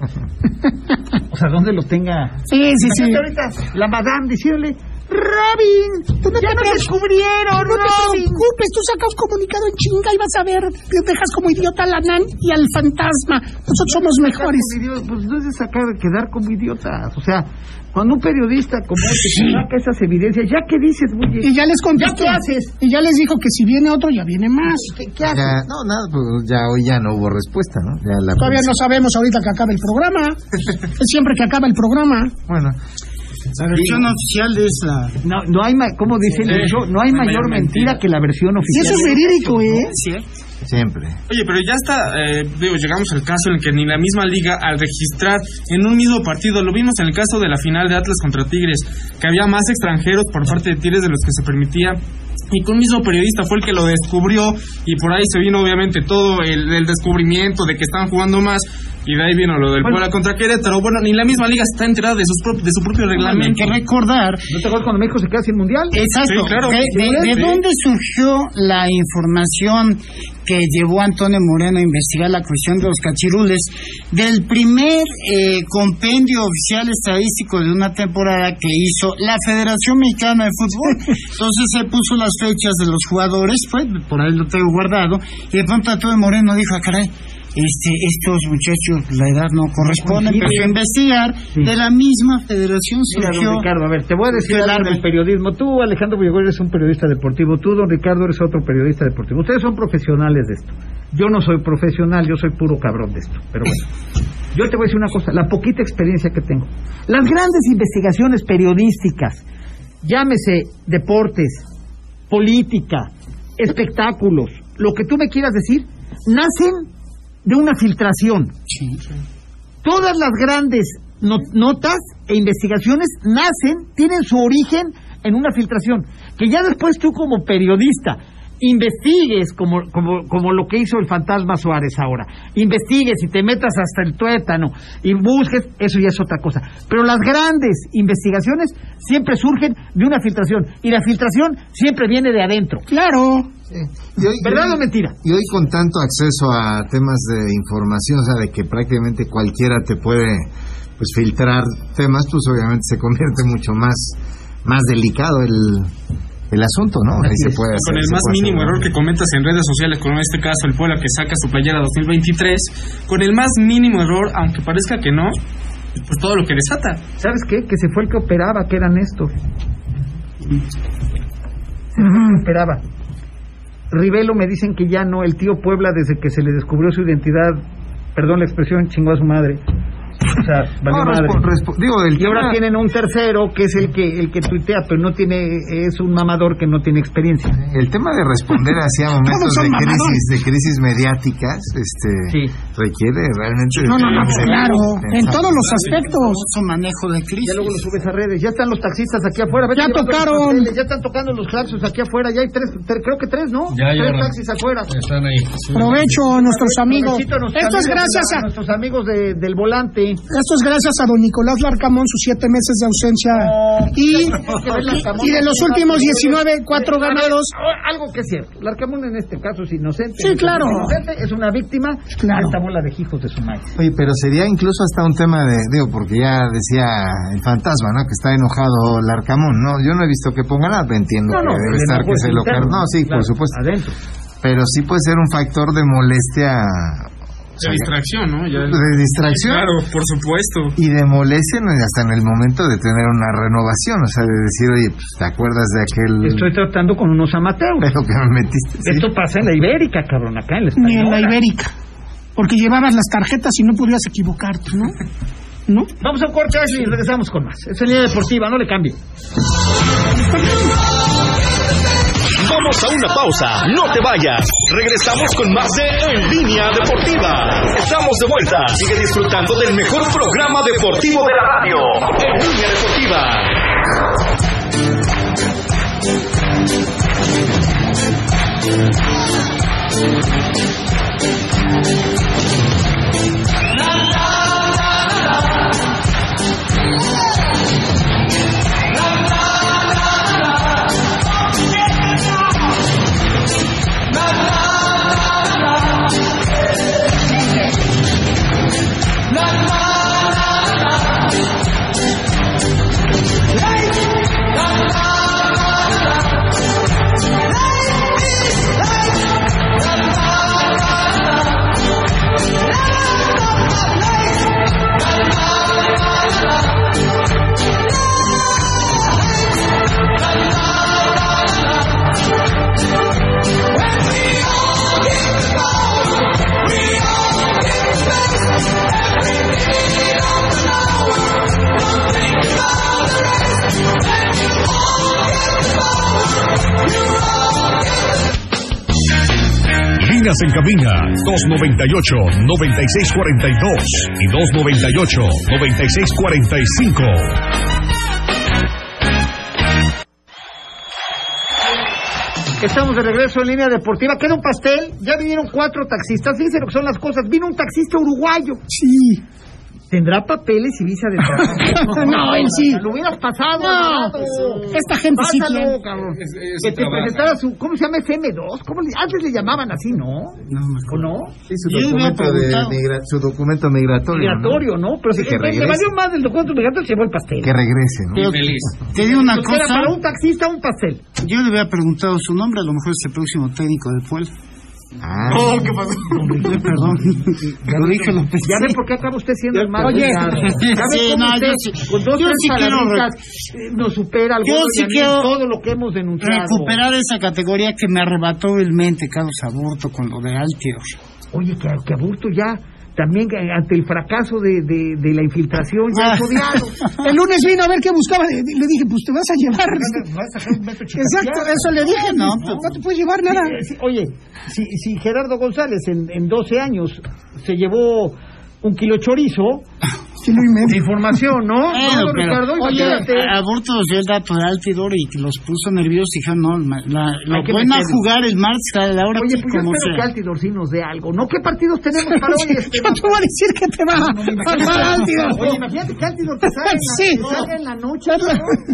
O sea, ¿dónde lo tenga? Sí, sí, sí. Ahorita la madame diciéndole, Robin, Tú no ya te nos descubrieron, No te preocupes, tú sacas comunicado en chinga y vas a ver, te dejas como idiota a la NAN y al fantasma. Nosotros somos mejores. Idiota, Pues no es de sacar, quedar como idiotas. O sea, cuando un periodista como este saca esas evidencias, ¿ya qué dices, güey? Y ya les contestó. ¿Ya qué haces? Y ya les dijo que si viene otro, ya viene más. ¿Qué, qué haces? Ya, no, nada, pues ya hoy ya no hubo respuesta, ¿no? Ya la Todavía no sabemos ahorita que acaba el programa. Es siempre que acaba el programa. Bueno, La versión oficial es la... No, no hay, ma- ¿cómo dice el dicho? No hay mayor mentira. que la versión Y oficial. eso es verídico, ¿eh? Siempre. Oye, pero ya está, eh, digo, llegamos al caso en el que ni la misma liga al registrar en un mismo partido, lo vimos en el caso de la final de Atlas contra Tigres, que había más extranjeros por parte de Tigres de los que se permitía, y que un mismo periodista fue el que lo descubrió, y por ahí se vino obviamente todo el, el descubrimiento de que estaban jugando más, y de ahí vino lo del Bueno. Puebla contra Querétaro. Bueno, ni la misma liga está enterada de, sus de su propio Hay reglamento. que recordar ¿No te acuerdas cuando México se queda sin mundial? Exacto. Sí, claro. ¿De, de- de Sí. dónde surgió la información que llevó a Antonio Moreno a investigar la cuestión de los cachirules? Del primer eh, compendio oficial estadístico de una temporada que hizo la Federación Mexicana de Fútbol. Entonces se puso las fechas de los jugadores, pues por ahí lo tengo guardado, y de pronto Antonio Moreno dijo, ah, caray, este, estos muchachos, la edad no corresponde, empezó a investigar, Sí. de la misma federación Mira, surgió... don Ricardo, a ver, te voy a decir algo del periodismo. Tú, Alejandro Villegol, eres un periodista deportivo. Tú, don Ricardo, eres otro periodista deportivo. Ustedes son profesionales de esto. Yo no soy profesional, yo soy puro cabrón de esto. Pero bueno, yo te voy a decir una cosa, la poquita experiencia que tengo. Las grandes investigaciones periodísticas, llámese deportes, política, espectáculos, lo que tú me quieras decir, nacen de una filtración. Todas las grandes no- notas e investigaciones nacen, tienen su origen en una filtración, que ya después tú como periodista investigues como, como, como lo que hizo el fantasma Suárez ahora. Investigues y te metas hasta el tuétano y busques, eso ya es otra cosa. Pero las grandes investigaciones siempre surgen de una filtración y la filtración siempre viene de adentro. Claro. Y hoy- ¿Verdad y o mentira? Y hoy con tanto acceso a temas de información, o sea, de que prácticamente cualquiera te puede pues filtrar temas, pues obviamente se convierte mucho más más delicado el, el asunto, ¿no? Ahí se puede hacer, Con el más hacer, mínimo error que comentas en redes sociales, como en este caso el Puebla que saca su playera 2023, con el más mínimo error, aunque parezca que no, pues todo lo que desata. ¿Sabes qué? Que se fue el que operaba, que era Néstor. Operaba. Rivelo me dicen que ya no, el tío Puebla desde que se le descubrió su identidad, perdón la expresión, chingó a su madre. O sea, valió No, madre. respo- respo- digo, el Y ahora tema- tienen un tercero que es el que el que tuitea, pero no tiene es un mamador que no tiene experiencia. El tema de responder hacia momentos de mamadores. crisis, de crisis mediáticas, este, Sí. requiere realmente. No, no, no, claro. En todos los aspectos. Su manejo de crisis. Ya luego lo subes a redes, ya están los taxistas aquí afuera. vete Ya tocaron. pasteles, Ya están tocando los claxos aquí afuera, ya hay tres, tres- creo que tres, ¿no? Ya, ya, tres ya. taxis afuera. Están ahí. Provecho a nuestros amigos. Esto es gracias a nuestros amigos de- del volante. Esto es gracias a don Nicolás Larcamón, sus siete meses de ausencia. Y, y de los últimos 19, cuatro ganados. Algo que es cierto. Larcamón en este caso es inocente. Sí, claro. Es inocente, es una víctima Claro. de esta bola de hijos de su madre. Oye, pero sería incluso hasta un tema de, digo, porque ya decía el fantasma, ¿no? Que está enojado Larcamón, ¿no? Yo no he visto que ponga nada, entiendo que debe estar que es se lo No, sí, claro, por supuesto. Adentro. Pero sí puede ser un factor de molestia. O De sea, distracción, ¿no? Ya- de distracción. Claro, por supuesto. Y de molestia hasta en el momento de tener una renovación, o sea, de decir, oye, pues, ¿te acuerdas de aquel Estoy tratando con unos amateurs. pedo que me metiste? Sí. Esto pasa en la Ibérica, cabrón, acá en la Ni en la española. Ibérica. Porque llevabas las tarjetas y no podías equivocarte, ¿no? ¿No? Vamos a un corte y regresamos con más. Es en línea deportiva, no le cambie. Vamos a una pausa, no te vayas. Regresamos con más de En Línea Deportiva. Estamos de vuelta. Sigue disfrutando del mejor programa deportivo de la radio. En Línea Deportiva. En cabina 298-9642 y 298-9645. Estamos de regreso en línea deportiva. Queda un pastel. Ya vinieron cuatro taxistas. Fíjense lo que son las cosas. Vino un taxista uruguayo. Sí. ¿Tendrá papeles y visa de trabajo? No, él sí. Lo hubieras pasado. No. Alvarado. Esta gente sí Pásalo, tiene. cabrón. Es- es que te presentara su... ¿Cómo se llama? FM2. ¿Cómo le- Antes le llamaban así, ¿no? ¿O no? Sí, su documento, de migra- su documento migratorio. ¿no? Migratorio, ¿no? Pero Sí, si que le- valió más del documento migratorio, se llevó el pastel. Que regrese, ¿no? Pero Feliz. te digo una Entonces, era cosa. para un taxista un pastel. Yo le hubiera preguntado su nombre, a lo mejor es el próximo técnico de Puebla. Ah, Perdón. Lo dije, lo pensé. Ya ve por qué acaba usted siendo el más Oye, sí, no, usted, yo sí- con dos, yo tres sí quiero palabritas, eh, nos supera al Yo sí quiero todo lo que hemos denunciado. Recuperar esa categoría que me arrebató vilmente Carlos Aburto con lo de Altior. Oye, que, que Aburto ya, también ante el fracaso de, de, de la infiltración, ya es Ah. odiado. El lunes vino a ver qué buscaba. Le dije, pues te vas a llevar. Va a sacar un metro Exacto, eso le dije. No, no te puedes llevar nada. Sí, sí, oye, si, si Gerardo González en, en 12 años se llevó un kilo chorizo, Kilo y medio. Información, ¿no? Bueno, No, pero, Ricardo, oye, imagínate. a- Aburto nos dio el dato de Altidor y los puso nerviosos y dijeron, no, la, lo Hay que pueden a meterlo. jugar el martes a la hora Oye, que pues yo como espero que. Altidor sí nos dé algo, ¿no? ¿Qué partidos tenemos para hoy? Este, Yo te voy a decir que te va a faltar Altidor. Oye, imagínate que Altidor te salga en la, Sí. salga en la noche, ¿no?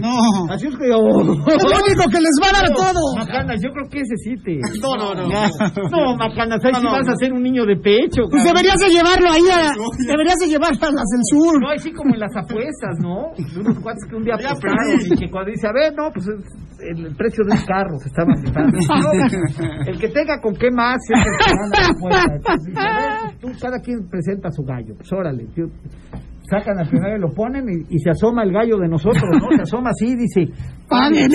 No, Así es que... oh. Es lo único que les va a dar todo. Macanas, yo creo que ese sí te... No, no, no. No, Macanas, ahí sí vas a ser un niño de pecho. Pues deberías de llevarlo ahí a... Deberías de llevarlo a las del sur. No, así como en las apuestas, ¿no? De unos cuates que un día apostaron y que cuando dice, a ver, no, pues es el precio de un carro se estaba quitando. El que tenga con qué más es el que gana la apuesta. Entonces, dice, a ver, pues, tú, cada quien presenta su gallo. Pues órale, tío. Sacan al primero y lo ponen y, y se asoma el gallo de nosotros, ¿no? Se asoma así y dice, Paguen.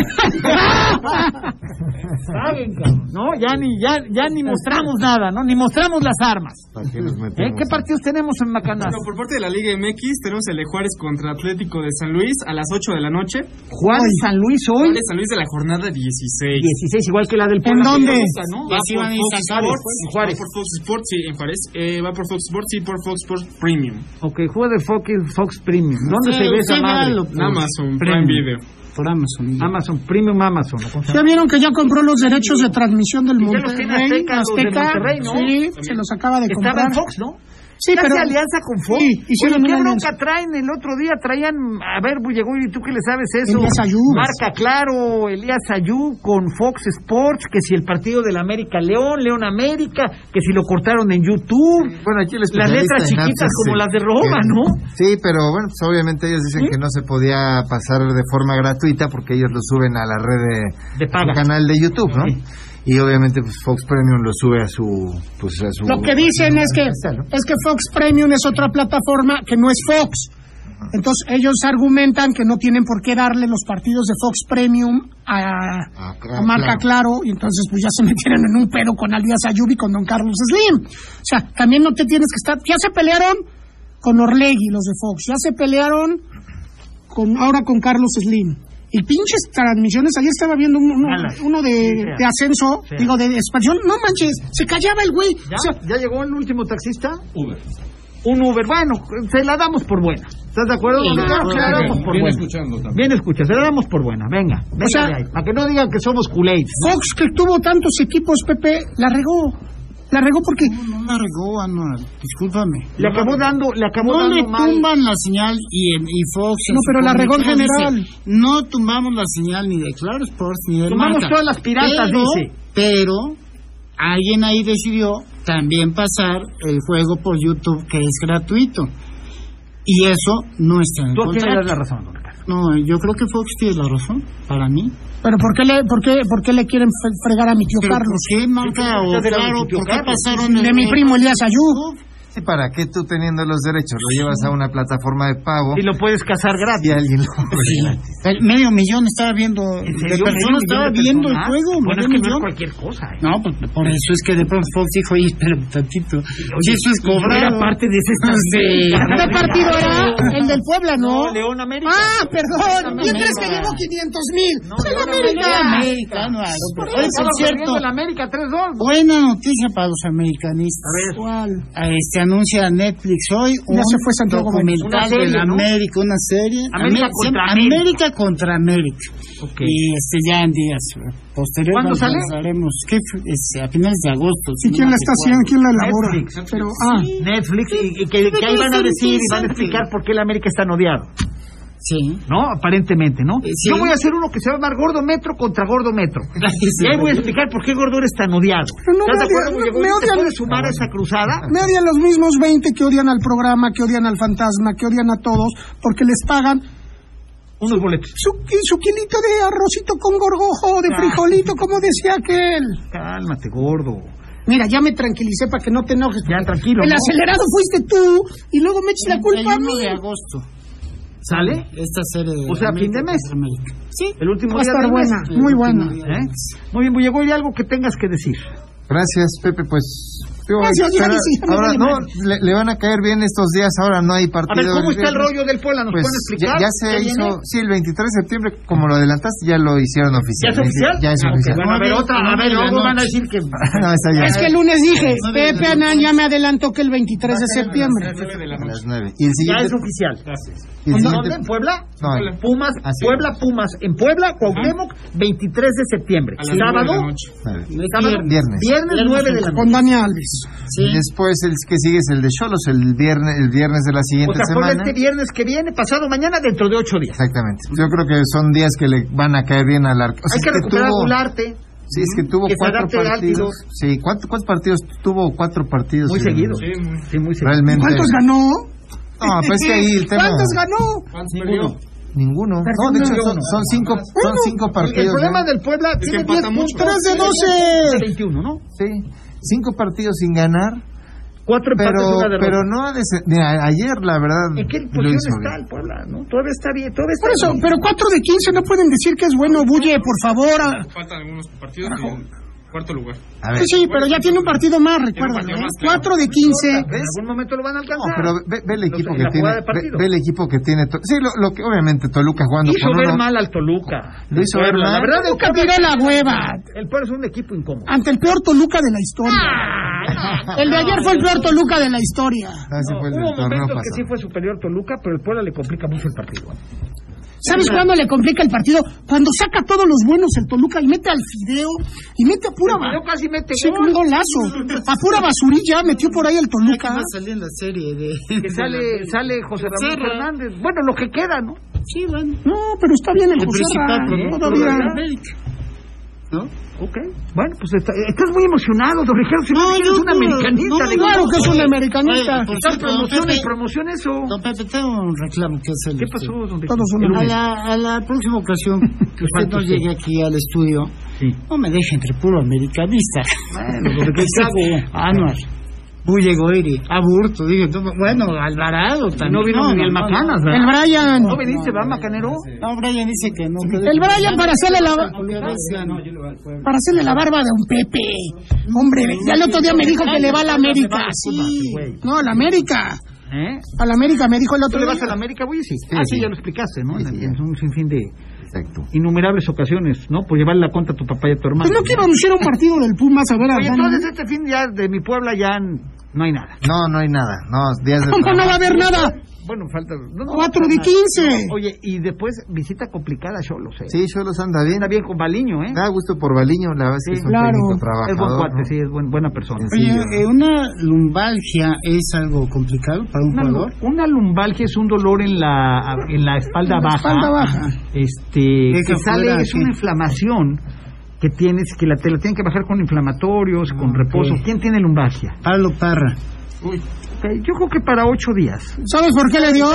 paguen, cabrón. No, ya ni, ya, ya ni mostramos nada, ¿no? Ni mostramos las armas. ¿Para qué ¿Eh? ¿Qué partidos tenemos en Macanas? Bueno, por parte de la Liga MX tenemos el de Juárez contra Atlético de San Luis a las 8 de la noche. Juan San Luis hoy. Juárez San Luis de la jornada 16. 16, igual que la del ¿En dónde? ¿no? Va por Fox Sports, pues, en va Juárez. por Fox Sports, sí, en Juárez. Eh, va por Fox Sports y por Fox Sports Premium. Ok, juega de Fox, Fox Premium. ¿Dónde Sí, se ve esa madre? véalo, En Amazon Prime Video. Por Amazon. Amazon, Premium Amazon. ¿no? ¿Cómo se ¿Ya vieron que ya compró los derechos de transmisión del Monterrey? Azteca, los de Monterrey, ¿no? Sí, se los acaba de Estaba comprar. en Fox, ¿no? Sí, ¿Qué pero... hace alianza con Fox? Sí, Oye, ¿qué bronca traen? El otro día traían, a ver, llegó y tú que le sabes eso. Elías Ayub. Marca claro, Elías Ayú con Fox Sports, que si el partido del América León, León América, que si lo cortaron en YouTube. Bueno, aquí el Las letras chiquitas como sí. las de Roma, ¿no? Sí, pero bueno, pues obviamente ellos dicen que no se podía pasar de forma gratuita porque ellos lo suben a la red de, De paga. su canal de YouTube, ¿no? Y obviamente pues Fox Premium lo sube a su pues a su Lo que dicen es que, es que Fox Premium es otra plataforma que no es Fox. Entonces ellos argumentan que no tienen por qué darle los partidos de Fox Premium a, Ah, a Marca claro. y entonces pues ya se metieron en un pedo con Alias Ayubi con Don Carlos Slim. O sea, también no te tienes que estar... Ya se pelearon con Orlegui los de Fox, ya se pelearon con ahora con Carlos Slim. Y pinches transmisiones, ayer estaba viendo uno, uno- de, ascenso, Sí. digo, de expansión, no manches, se callaba el güey. ¿Ya? O sea, ¿Ya llegó el último taxista? Uber. Un Uber. Bueno, se la damos por buena. ¿Estás de acuerdo? Sí, ok, se la damos por buena. Bien escucha, se la damos por buena. Venga, venga sea- de ahí, para que no digan que somos culés. Fox, que tuvo tantos equipos, Pepe, la regó. La regó porque No la regó, Anual. Discúlpame. Le acabó dando, le acabó No le dando mal. tumban la señal y, en- y Fox. No, pero la regó en general. dice, no tumbamos la señal ni de Claro Sports ni de Tomamos Marca. todas las piratas, pero, dice. Pero alguien ahí decidió también pasar el juego por YouTube que es gratuito. Y eso no está en el Tú le contrato. la razón. No, yo creo que Fox tiene la razón, para mí. Pero ¿por qué le, por qué, por qué le quieren fre- fregar a mi tío Pero ¿por Carlos? qué marca o claro? ¿Por qué Carlos. pasaron el De mi primo Elías Ayú. Sí, ¿para qué tú teniendo los derechos lo llevas a una plataforma de pago Y lo puedes casar y gratis. alguien lo El medio millón estaba viendo, ¿En de serio? personas ¿Medio estaba millón de viendo el juego. Bueno, es que no es cualquier cosa, ¿eh? No, pues por eso es que de pronto Fox dijo, oye, espera un tantito. Si eso es cobrado. Era parte de ese Sí. ¿Qué partido era? El del Puebla, ¿no? No, León América. Ah, perdón. ¿Quién crees que llevó 500 mil? No, ¡El León América! América, no, Por Oye, eso, por cierto, América 3-2. buena noticia para los americanistas. A ver. ¿Cuál? Ah, Este anuncia Netflix hoy un Ya se fue Santiago documental Una serie, de la ¿no? América, una serie. América Amer- se contra América. América contra América. Ok. Y este ya en días eh, posteriores ¿Cuándo sale? lanzaremos, ¿qué fue? Este, a finales de agosto. ¿Y quién la está haciendo? ¿Quién la elabora? Netflix. Pero, ah, Netflix, y, y que, que ahí van a decir y van a explicar por qué el América está odiado. Sí. ¿No? Aparentemente, ¿no? Eh, sí. Yo voy a hacer uno que se va a llamar Gordo Metro contra Gordo Metro. Y ahí voy a explicar por qué Gordo eres tan odiado. Pero no ¿Estás de me acuerdo, odian, puedes sumar a esa cruzada? me odian los mismos 20 que odian al programa, que odian al fantasma, que odian a todos, porque les pagan Unos boletos. su, su kilito de arrocito con gorgojo, de Ah. frijolito, como decía aquel. Cálmate, gordo. Mira, ya me tranquilicé para que no te enojes. Ya, tranquilo, El ¿no? acelerado fuiste tú y luego me eches la culpa a el 1 mí. de agosto. ¿Sale? Esta serie de O sea, fin de América mes. América. Sí. El último Va a día estar del mes. buena, muy buena. ¿Eh? Muy bien, Muñeco, ¿y algo que tengas que decir? Gracias, Pepe, pues Gracias, ya ahora no, le, le van a caer bien estos días, ahora no hay A partido. ver, ¿cómo está el rollo del Puebla? ¿Nos Pues pueden explicar? ya, ya se ¿Qué hizo, viene? sí, el 23 de septiembre, como lo adelantaste, ya lo hicieron oficial. ¿Ya es oficial? Ya es Ah, oficial. Bueno, a ver, otra, a ver, luego van a decir que... no, esa ya Es que el lunes dije, Pepe Anán ya me adelantó que el 23 de septiembre. a las 9. Y el Ya siguiente, es oficial. ¿En siguiente- dónde? ¿En Puebla? No, Pumas, Así Puebla, Pumas. En Puebla, Cuauhtémoc, 23 de septiembre. A Sábado, Viernes. viernes 9 de la Con noche. Dani Alves. Y después el que sigue es el de Cholos, el viernes, el viernes de la O siguiente sea, Puebla semana. este viernes que viene, pasado mañana, dentro de 8 días. Exactamente. Yo creo que son días que le van a caer bien al arco. O sea, Hay que es recuperar tuvo- Gularte. Sí, es que tuvo Que cuatro partidos. Sí, ¿cuántos, ¿cuántos partidos? Tuvo cuatro partidos. Muy seguidos. Sí, Sí, muy seguidos. Realmente. ¿Cuántos ganó? No, pues es que ahí el tema. ¿Cuántos ganó? ¿Cuántos perdió? Ninguno. No, de hecho son, son cinco, son cinco partidos. el problema ¿eh? del Puebla tiene empata 10 mucho. puntos. 3 de 12. 21, ¿no? Sí, cinco partidos sin ganar. Cuatro empates Pero, una pero no ha des- mira, ayer la verdad. ¿En qué posición está bien. el Puebla? ¿no? Todavía está bien, todavía está Por eso, bien. pero 4 de 15 no pueden decir que es bueno. Bulle, por favor. Faltan algunos partidos en cuarto lugar. A ver. Sí, sí, pero ya tiene un partido más, ¿eh? más, claro. 4 de 15. En algún momento lo van a No, alcanzar. pero ve, ve el equipo que la tiene. jugada de Ve, partido. ve el equipo que tiene. to- Sí, lo, lo que obviamente Toluca jugando Hizo con ver uno. mal al Toluca. Lo hizo ver mal. La verdad, Toluca tiró la hueva. El Puebla es un equipo incómodo. Ante el peor Toluca de la historia. El de ayer fue el peor Toluca de la historia. Ah, ese fue el del Hubo momentos que sí fue superior Toluca, pero el Puebla le complica mucho el partido. ¿Sabes cuándo le complica el partido? Cuando saca todos los buenos el Toluca y mete al Fideo y mete a pura Yo ba- casi mete Sí, un golazo. A pura basurilla metió por ahí el Toluca. salir en la serie de... Que sale, sale José Ramón Serra. Fernández. Bueno, lo que queda, ¿no? Sí, bueno. No, pero está bien el, El José principal Ra, productor todavía. de la América. ¿No? Ok. Bueno, pues está- estás muy emocionado, don Ricardo. Si no, No, eres yo un no, americanista. no, Claro que es un americanista. Cierto, don promoción y promoción eso. don Pepe, tengo un reclamo que hacerle. ¿Qué pasó, don? Todos A la, a la próxima ocasión que usted falta no usted. llegue aquí al estudio, Sí. no me deje entre puro americanista. Bueno, don Ricardo. Anuar, Bulle Goiri, Aburto, dije, no, bueno, Alvarado también. No vino ni el Macanas, ¿verdad? El Brian. ¿No viniste, va, Macanero? No, Brian dice que no. El Brian para hacerle la para hacerle la barba de un Pepe. Hombre, ya el otro día me dijo que le va a la América. Sí. No, a la América. ¿Eh? A la América me dijo el ¿Tú otro le día. vas a la América, güey? Sí. ah, sí, sí. ya lo explicaste, ¿no? Sí, en, sí, un sinfín de Exacto. innumerables ocasiones, ¿no? Por llevarle la cuenta a tu papá y a tu hermano. Pues no quiero anunciar un partido del Pumas a ver a Oye, entonces este fin ya de mi Puebla ya no hay nada. No, no hay nada. No, días de ¿Cómo no va a haber nada? Bueno, falta... No, no, 4 no, de no. 15. Oye, y después visita complicada a Cholos, ¿eh? Sí, Cholos anda bien. Anda bien con Baliño, ¿eh? Da gusto por Baliño, la verdad es que es un claro. técnico Es buen trabajador. cuate, ¿no? sí, es buen- buena persona. Oye, eh, una lumbalgia es algo complicado para un Una, jugador. una lumbalgia es un dolor en la en la espalda En la baja. espalda baja. Este, que sale fuera, es ¿qué? una inflamación que tienes que la, te la tienen que bajar con inflamatorios, con Ah, reposo. ¿Quién tiene lumbalgia? Pablo Parra. Ok, Yo creo que para ocho días. ¿Sabes por qué le dio?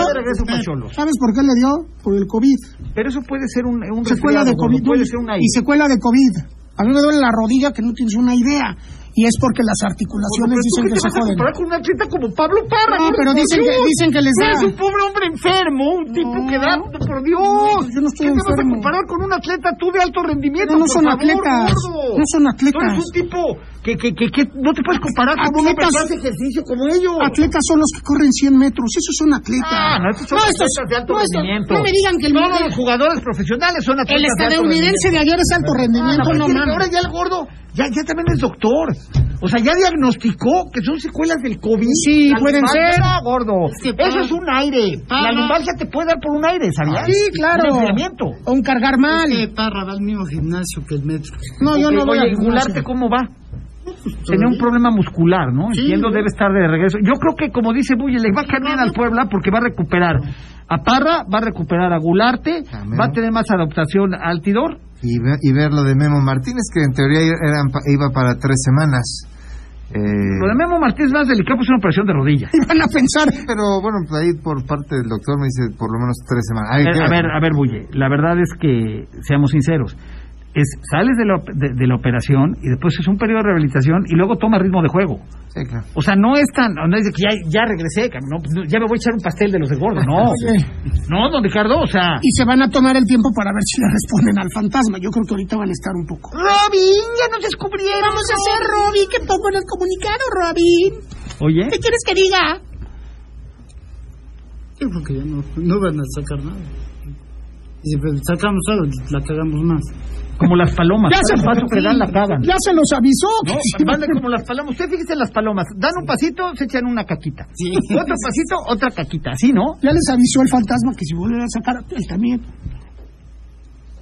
Cholos. ¿Sabes por qué le dio? Por el COVID. Pero eso puede ser un, un Secuela de COVID. puede ser una y secuela de COVID. A mí me duele la rodilla que no tienes una idea. Y es porque las articulaciones dicen que se joden. comparar con un atleta como Pablo Parra? No, pero dicen que, dicen que les da. eres un pobre hombre enfermo, un tipo No. que da, por Dios. No, yo no estoy ¿Qué te vas a comparar con un atleta tú de alto rendimiento? No, no son favor, atletas. gordo? No son Tú atletas. eres un tipo que, que, que, que no te puedes comparar con un que Atletas- hace ejercicio como ellos. Atletas son los que corren 100 metros. Esos son atletas. Ah, no, estos son atletas de alto no, estos- rendimiento. no me digan que el, Todos los jugadores profesionales son atletas el estadounidense de ayer es alto Ah, rendimiento. no, No, ahora ya el gordo, ya, ya también es doctor. O sea, ya diagnosticó que son secuelas del COVID. Sí, La pueden ser. gordo. que Eso es un aire. La para- lumbalgia te puede dar por un aire, ¿sabías? Sí, claro. Un enfriamiento. O un cargar mal. Este Parra va al mismo gimnasio que el metro. No, yo no voy a Gularte, ¿cómo va? Tenía un problema muscular, ¿no? Entiendo, debe estar de regreso. Yo creo que, como dice Bulle, le va a caer bien al Puebla porque va a recuperar a Parra, va a recuperar a Gularte, va a tener más adaptación a Altidor. Y, ve- y ver lo de Memo Martínez, que en teoría eran, iba para tres semanas. Eh, Lo de Memo Martínez más delicado pues es una operación de rodilla. Y van a pensar. pero bueno, pues ahí por parte del doctor me dice por lo menos tres semanas. A Hay ver, que a ver, a ver, Bulle, la verdad es que, seamos sinceros, es sales de la, de, de la operación y después es un periodo de rehabilitación y luego toma ritmo de juego. Sí, claro. O sea, no es tan, no es de que ya, ya regresé, no, pues, ya me voy a echar un pastel de los de gordo, no. No, don Ricardo, o sea. Y se van a tomar el tiempo para ver si le responden al fantasma. Yo creo que ahorita van a estar un poco. Robin, ya nos descubrieron. Vamos a hacer, Robin. ¿Qué pongo en el comunicado, Robin? Oye, ¿Qué quieres que diga? Yo creo que ya no, no van a sacar nada. Y si pues, sacamos algo, la cagamos más. Como las palomas, Ya se- paso que dan la cagan. Ya se los avisó. No, van de como las palomas. Usted fíjese en las palomas. Dan un pasito, se echan una caquita. Otro pasito, otra caquita. Así, ¿no? Ya les avisó el fantasma que si vuelven a sacar, él también.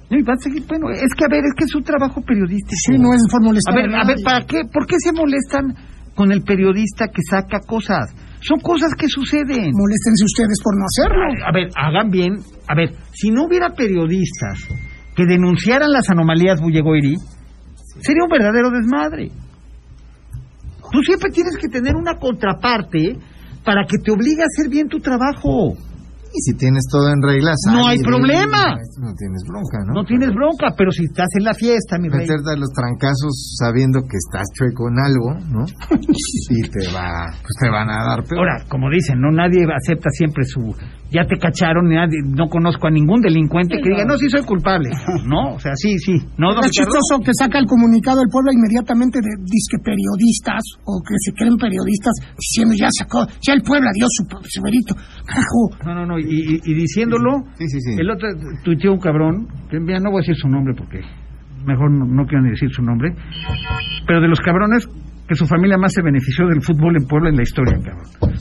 No, y va a seguir, bueno, es que a ver, es que es un trabajo periodístico. Sí, no es por molestar A ver, a a ver. ¿para qué? ¿Por qué se molestan con el periodista que saca cosas? Son cosas que suceden. Moléstense ustedes por no hacerlo. A ver, hagan bien. A ver, si no hubiera periodistas que denunciaran las anomalías Bullegoiri, sería un verdadero desmadre. Tú siempre tienes que tener una contraparte para que te obligue a hacer bien tu trabajo. Y si tienes todo en regla, No sal hay problema. No tienes bronca, ¿no? No tienes bronca, pero si estás en la fiesta, mi rey. Meterte a los trancazos sabiendo que estás chueco en algo, ¿no? y te va, pues te van a dar peor. Ahora, como dicen, no nadie acepta siempre su ya te cacharon, nadie, no conozco a ningún delincuente que diga, no, sí soy culpable. No, o sea, sí, sí. No, Es chistoso que saca el comunicado del pueblo inmediatamente de disque periodistas o que se creen periodistas diciendo ya sacó, ya el pueblo dio su, su verito. Carajo, No, no, no, y, y- diciéndolo, Sí, sí, sí. el otro tuiteó un cabrón, que mira, no voy a decir su nombre porque mejor no, no quiero ni decir su nombre, pero de los cabrones que su familia más se benefició del fútbol en Puebla en la historia, cabrón.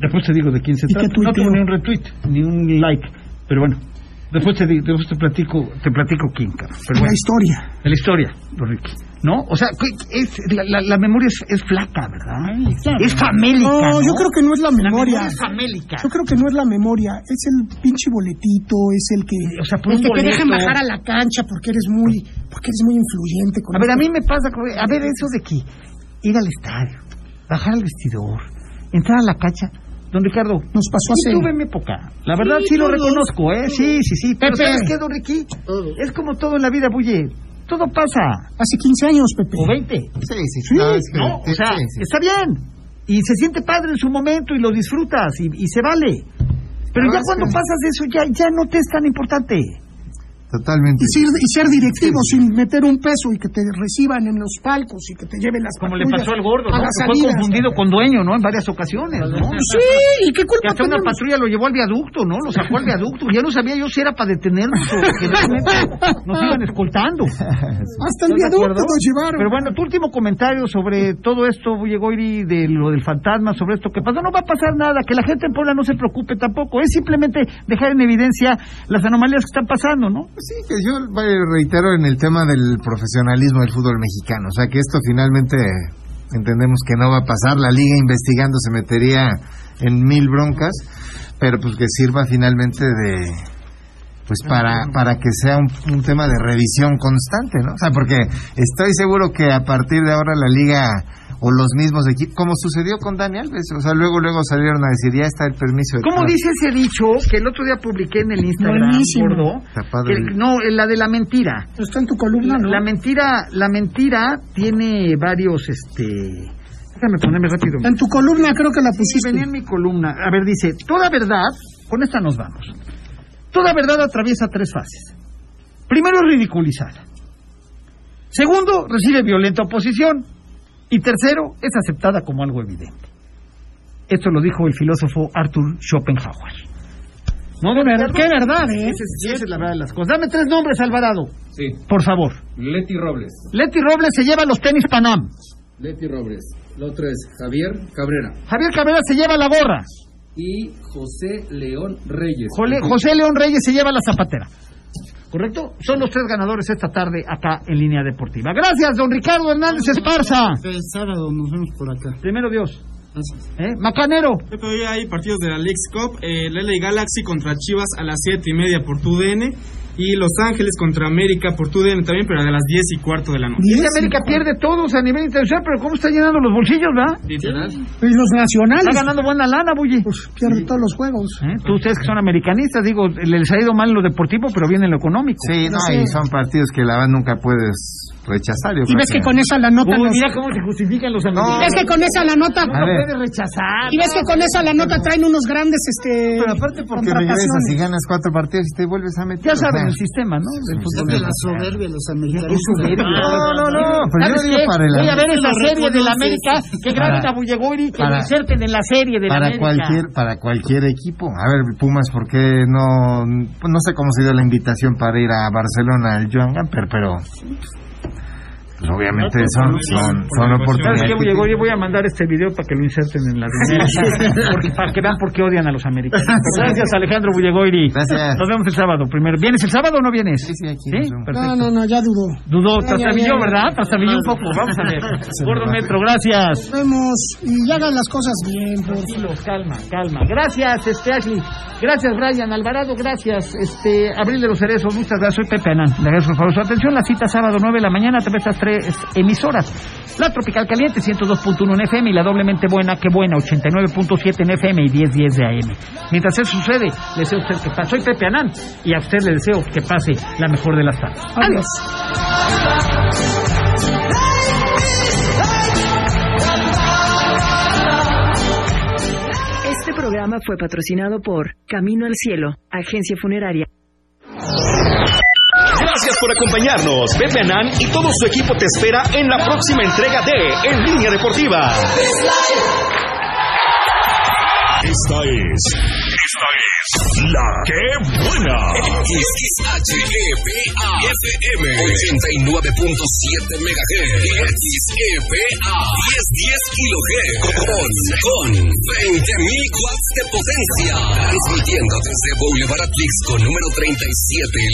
Después te digo de quién se ¿Y trata. No tengo ni un retweet, ni un like, pero bueno. Después te, después te platico, te platico quién, cabrón. Pero la bueno, historia. de la historia, Ricky. ¿No? O sea, que- es, la, la- la memoria es, es flaca, ¿verdad? Es famélica. No, yo creo que no es la La memoria. es famélica. Yo creo que no es la memoria, es el pinche boletito, es el que, O sea, por el un que te boleto. dejan bajar a la cancha porque eres muy, porque eres muy influyente. Con A ver, a mí me pasa, a ver, eso de que ir al estadio, bajar al vestidor, entrar a la cancha. Don Ricardo, Nos pasó sí hace- tuve mi época. La verdad sí, Sí, lo reconozco, ¿eh? Sí, sí, sí. Pero Pepe. ¿sabes qué, don Ricky? Es como todo en la vida, Bulle. Todo pasa. Hace 15 años, Pepe. O 20. Sí, sí, Sí, no, es que- no, o sea, sí, sí. está bien. Y se siente padre en su momento y lo disfrutas y, y se vale. Pero No, ya cuando que- pasas de eso, ya, ya no te es tan importante. Totalmente. Y ser, y ser directivo sin meter un peso y que te reciban en los palcos y que te lleven las Como le pasó al gordo, ¿no? fue confundido con dueño, ¿no? En varias ocasiones, ¿no? Sí, ¿y qué Que culpa hasta una patrulla lo llevó al viaducto, ¿no? Lo sacó al viaducto. Ya no sabía yo si era para detenernos o que realmente nos iban escoltando. Hasta el ¿Estás de viaducto nos llevaron. Pero bueno, tu último comentario sobre todo esto, Bullegoiri, de lo del fantasma, sobre esto que pasó. No va a pasar nada, que la gente en Puebla no se preocupe tampoco. Es simplemente dejar en evidencia las anomalías que están pasando, ¿no? Sí, que yo reitero en el tema del profesionalismo del fútbol mexicano. O sea, que esto finalmente entendemos que no va a pasar. La liga investigando se metería en mil broncas, pero pues que sirva finalmente de pues para para que sea un, un tema de revisión constante, ¿no? O sea, porque estoy seguro que a partir de ahora la liga o los mismos equipos, como sucedió con Dani Alves, o sea, luego luego salieron a decir, ya está el permiso de ¿Cómo trabajo". dice ese dicho que el otro día publiqué en el Instagram, gordo? Que- no, la de la mentira. Está en tu columna, ¿no? La mentira, la mentira tiene varios, este... Déjame ponerme rápido. En tu columna creo que la Sí, pusiste. venía en mi columna. A ver, dice, toda verdad, con esta nos vamos. Toda verdad atraviesa tres fases. Primero es ridiculizada. Segundo, recibe violenta oposición. Y tercero, es aceptada como algo evidente. Esto lo dijo el filósofo Arthur Schopenhauer. ¿No, de verdad? Qué verdad, ¿eh? Esa es, esa es la verdad de las cosas. Dame tres nombres, Alvarado. Sí, Por favor. Leti Robles. Leti Robles se lleva los tenis Panam. Leti Robles. La otra es Javier Cabrera. Javier Cabrera se lleva la gorra. Y José León Reyes. Jole- José León Reyes se lleva la zapatera. ¿Correcto? Son los tres ganadores esta tarde acá en línea deportiva. Gracias, don Ricardo Hernández Esparza. El sábado nos vemos por acá. Primero Dios. Gracias. ¿Eh? Macanero. Hoy hay partidos de la Leagues Cup, eh, el LA Galaxy contra Chivas a las 7 y media por tu DN. Y Los Ángeles contra América por TUDN también, pero a las 10 y cuarto de la noche. Y América pierde todos a nivel internacional, pero ¿cómo está llenando los bolsillos, verdad? Literal. Y los nacionales. Está ganando buena lana, Bully. Pues pierde todos los juegos. ¿Eh? Tú ustedes que son americanistas, digo, les ha ido mal en lo deportivo, pero bien en lo económico. Sí, no, y son partidos que la verdad nunca puedes rechazar. Yo Y ves que con esa la nota Uy, nos- mira cómo se justifican los americanos. ves que con esa la nota No puedes rechazar. y ves que con esa la nota traen unos grandes este Pero aparte porque regresas y ganas cuatro partidos y te vuelves a meter. Ya o sea, saben el sistema, ¿no? Del fútbol. De la soberbia los americanos. No, no, no, pero yo ¿Sabes digo para el Voy a ver esa serie de la reconoces. América, que graben a Bullegori, que lo inserten en la serie de la para América. cualquier para cualquier equipo. A ver, Pumas, ¿por qué no pues no sé cómo se dio la invitación para ir a Barcelona al Joan Gamper, pero pues obviamente son son, son ¿Sabes oportunidades. qué, Bullegori? Voy a mandar este video para que lo inserten en la porque, para que vean por qué odian a los americanos. Gracias, Alejandro Bullegori. Gracias. Nos vemos el sábado primero. ¿Vienes el sábado o no vienes? Sí, sí, aquí. No, no, no, ya dudó. Dudó, ya, trastabilló. ¿verdad? Trastabilló un poco. Vamos a ver. Gordo Metro, gracias. Nos vemos y hagan las cosas bien, por favor. Calma, calma. Gracias, este Ashley. Gracias, Brian Alvarado. Gracias, este Abril de los Cerezos. Muchas gracias. Soy Pepe Anán. Le agradezco por favor su atención. La cita sábado 9 de la mañana a través de estas tres emisoras. La Tropical Caliente 102.1 en FM y la doblemente buena, que buena 89.7 en FM y 1010 de AM. Mientras eso sucede, le deseo a usted que pase. Soy Pepe Anán y a usted le deseo que pase la mejor de las tardes. Adiós. Este programa fue patrocinado por Camino al Cielo, agencia funeraria. Gracias por acompañarnos. Pepe Anán y todo su equipo te espera en la próxima entrega de En Línea Deportiva. Esta es. Esta es. La que buena. XHEPA FM 89.7 MHz XEPA 1010 kHz con, con 20.000 watts de potencia transmitiendo desde Boulevard Atlix con número 37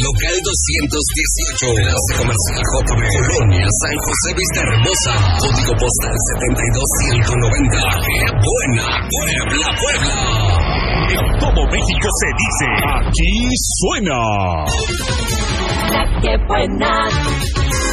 local 218 Enlace Comercial JB Colonia San José Vista Hermosa código postal 72190 ¡Qué buena! Puebla, Puebla En todo México se dice. Aquí suena. La que buena.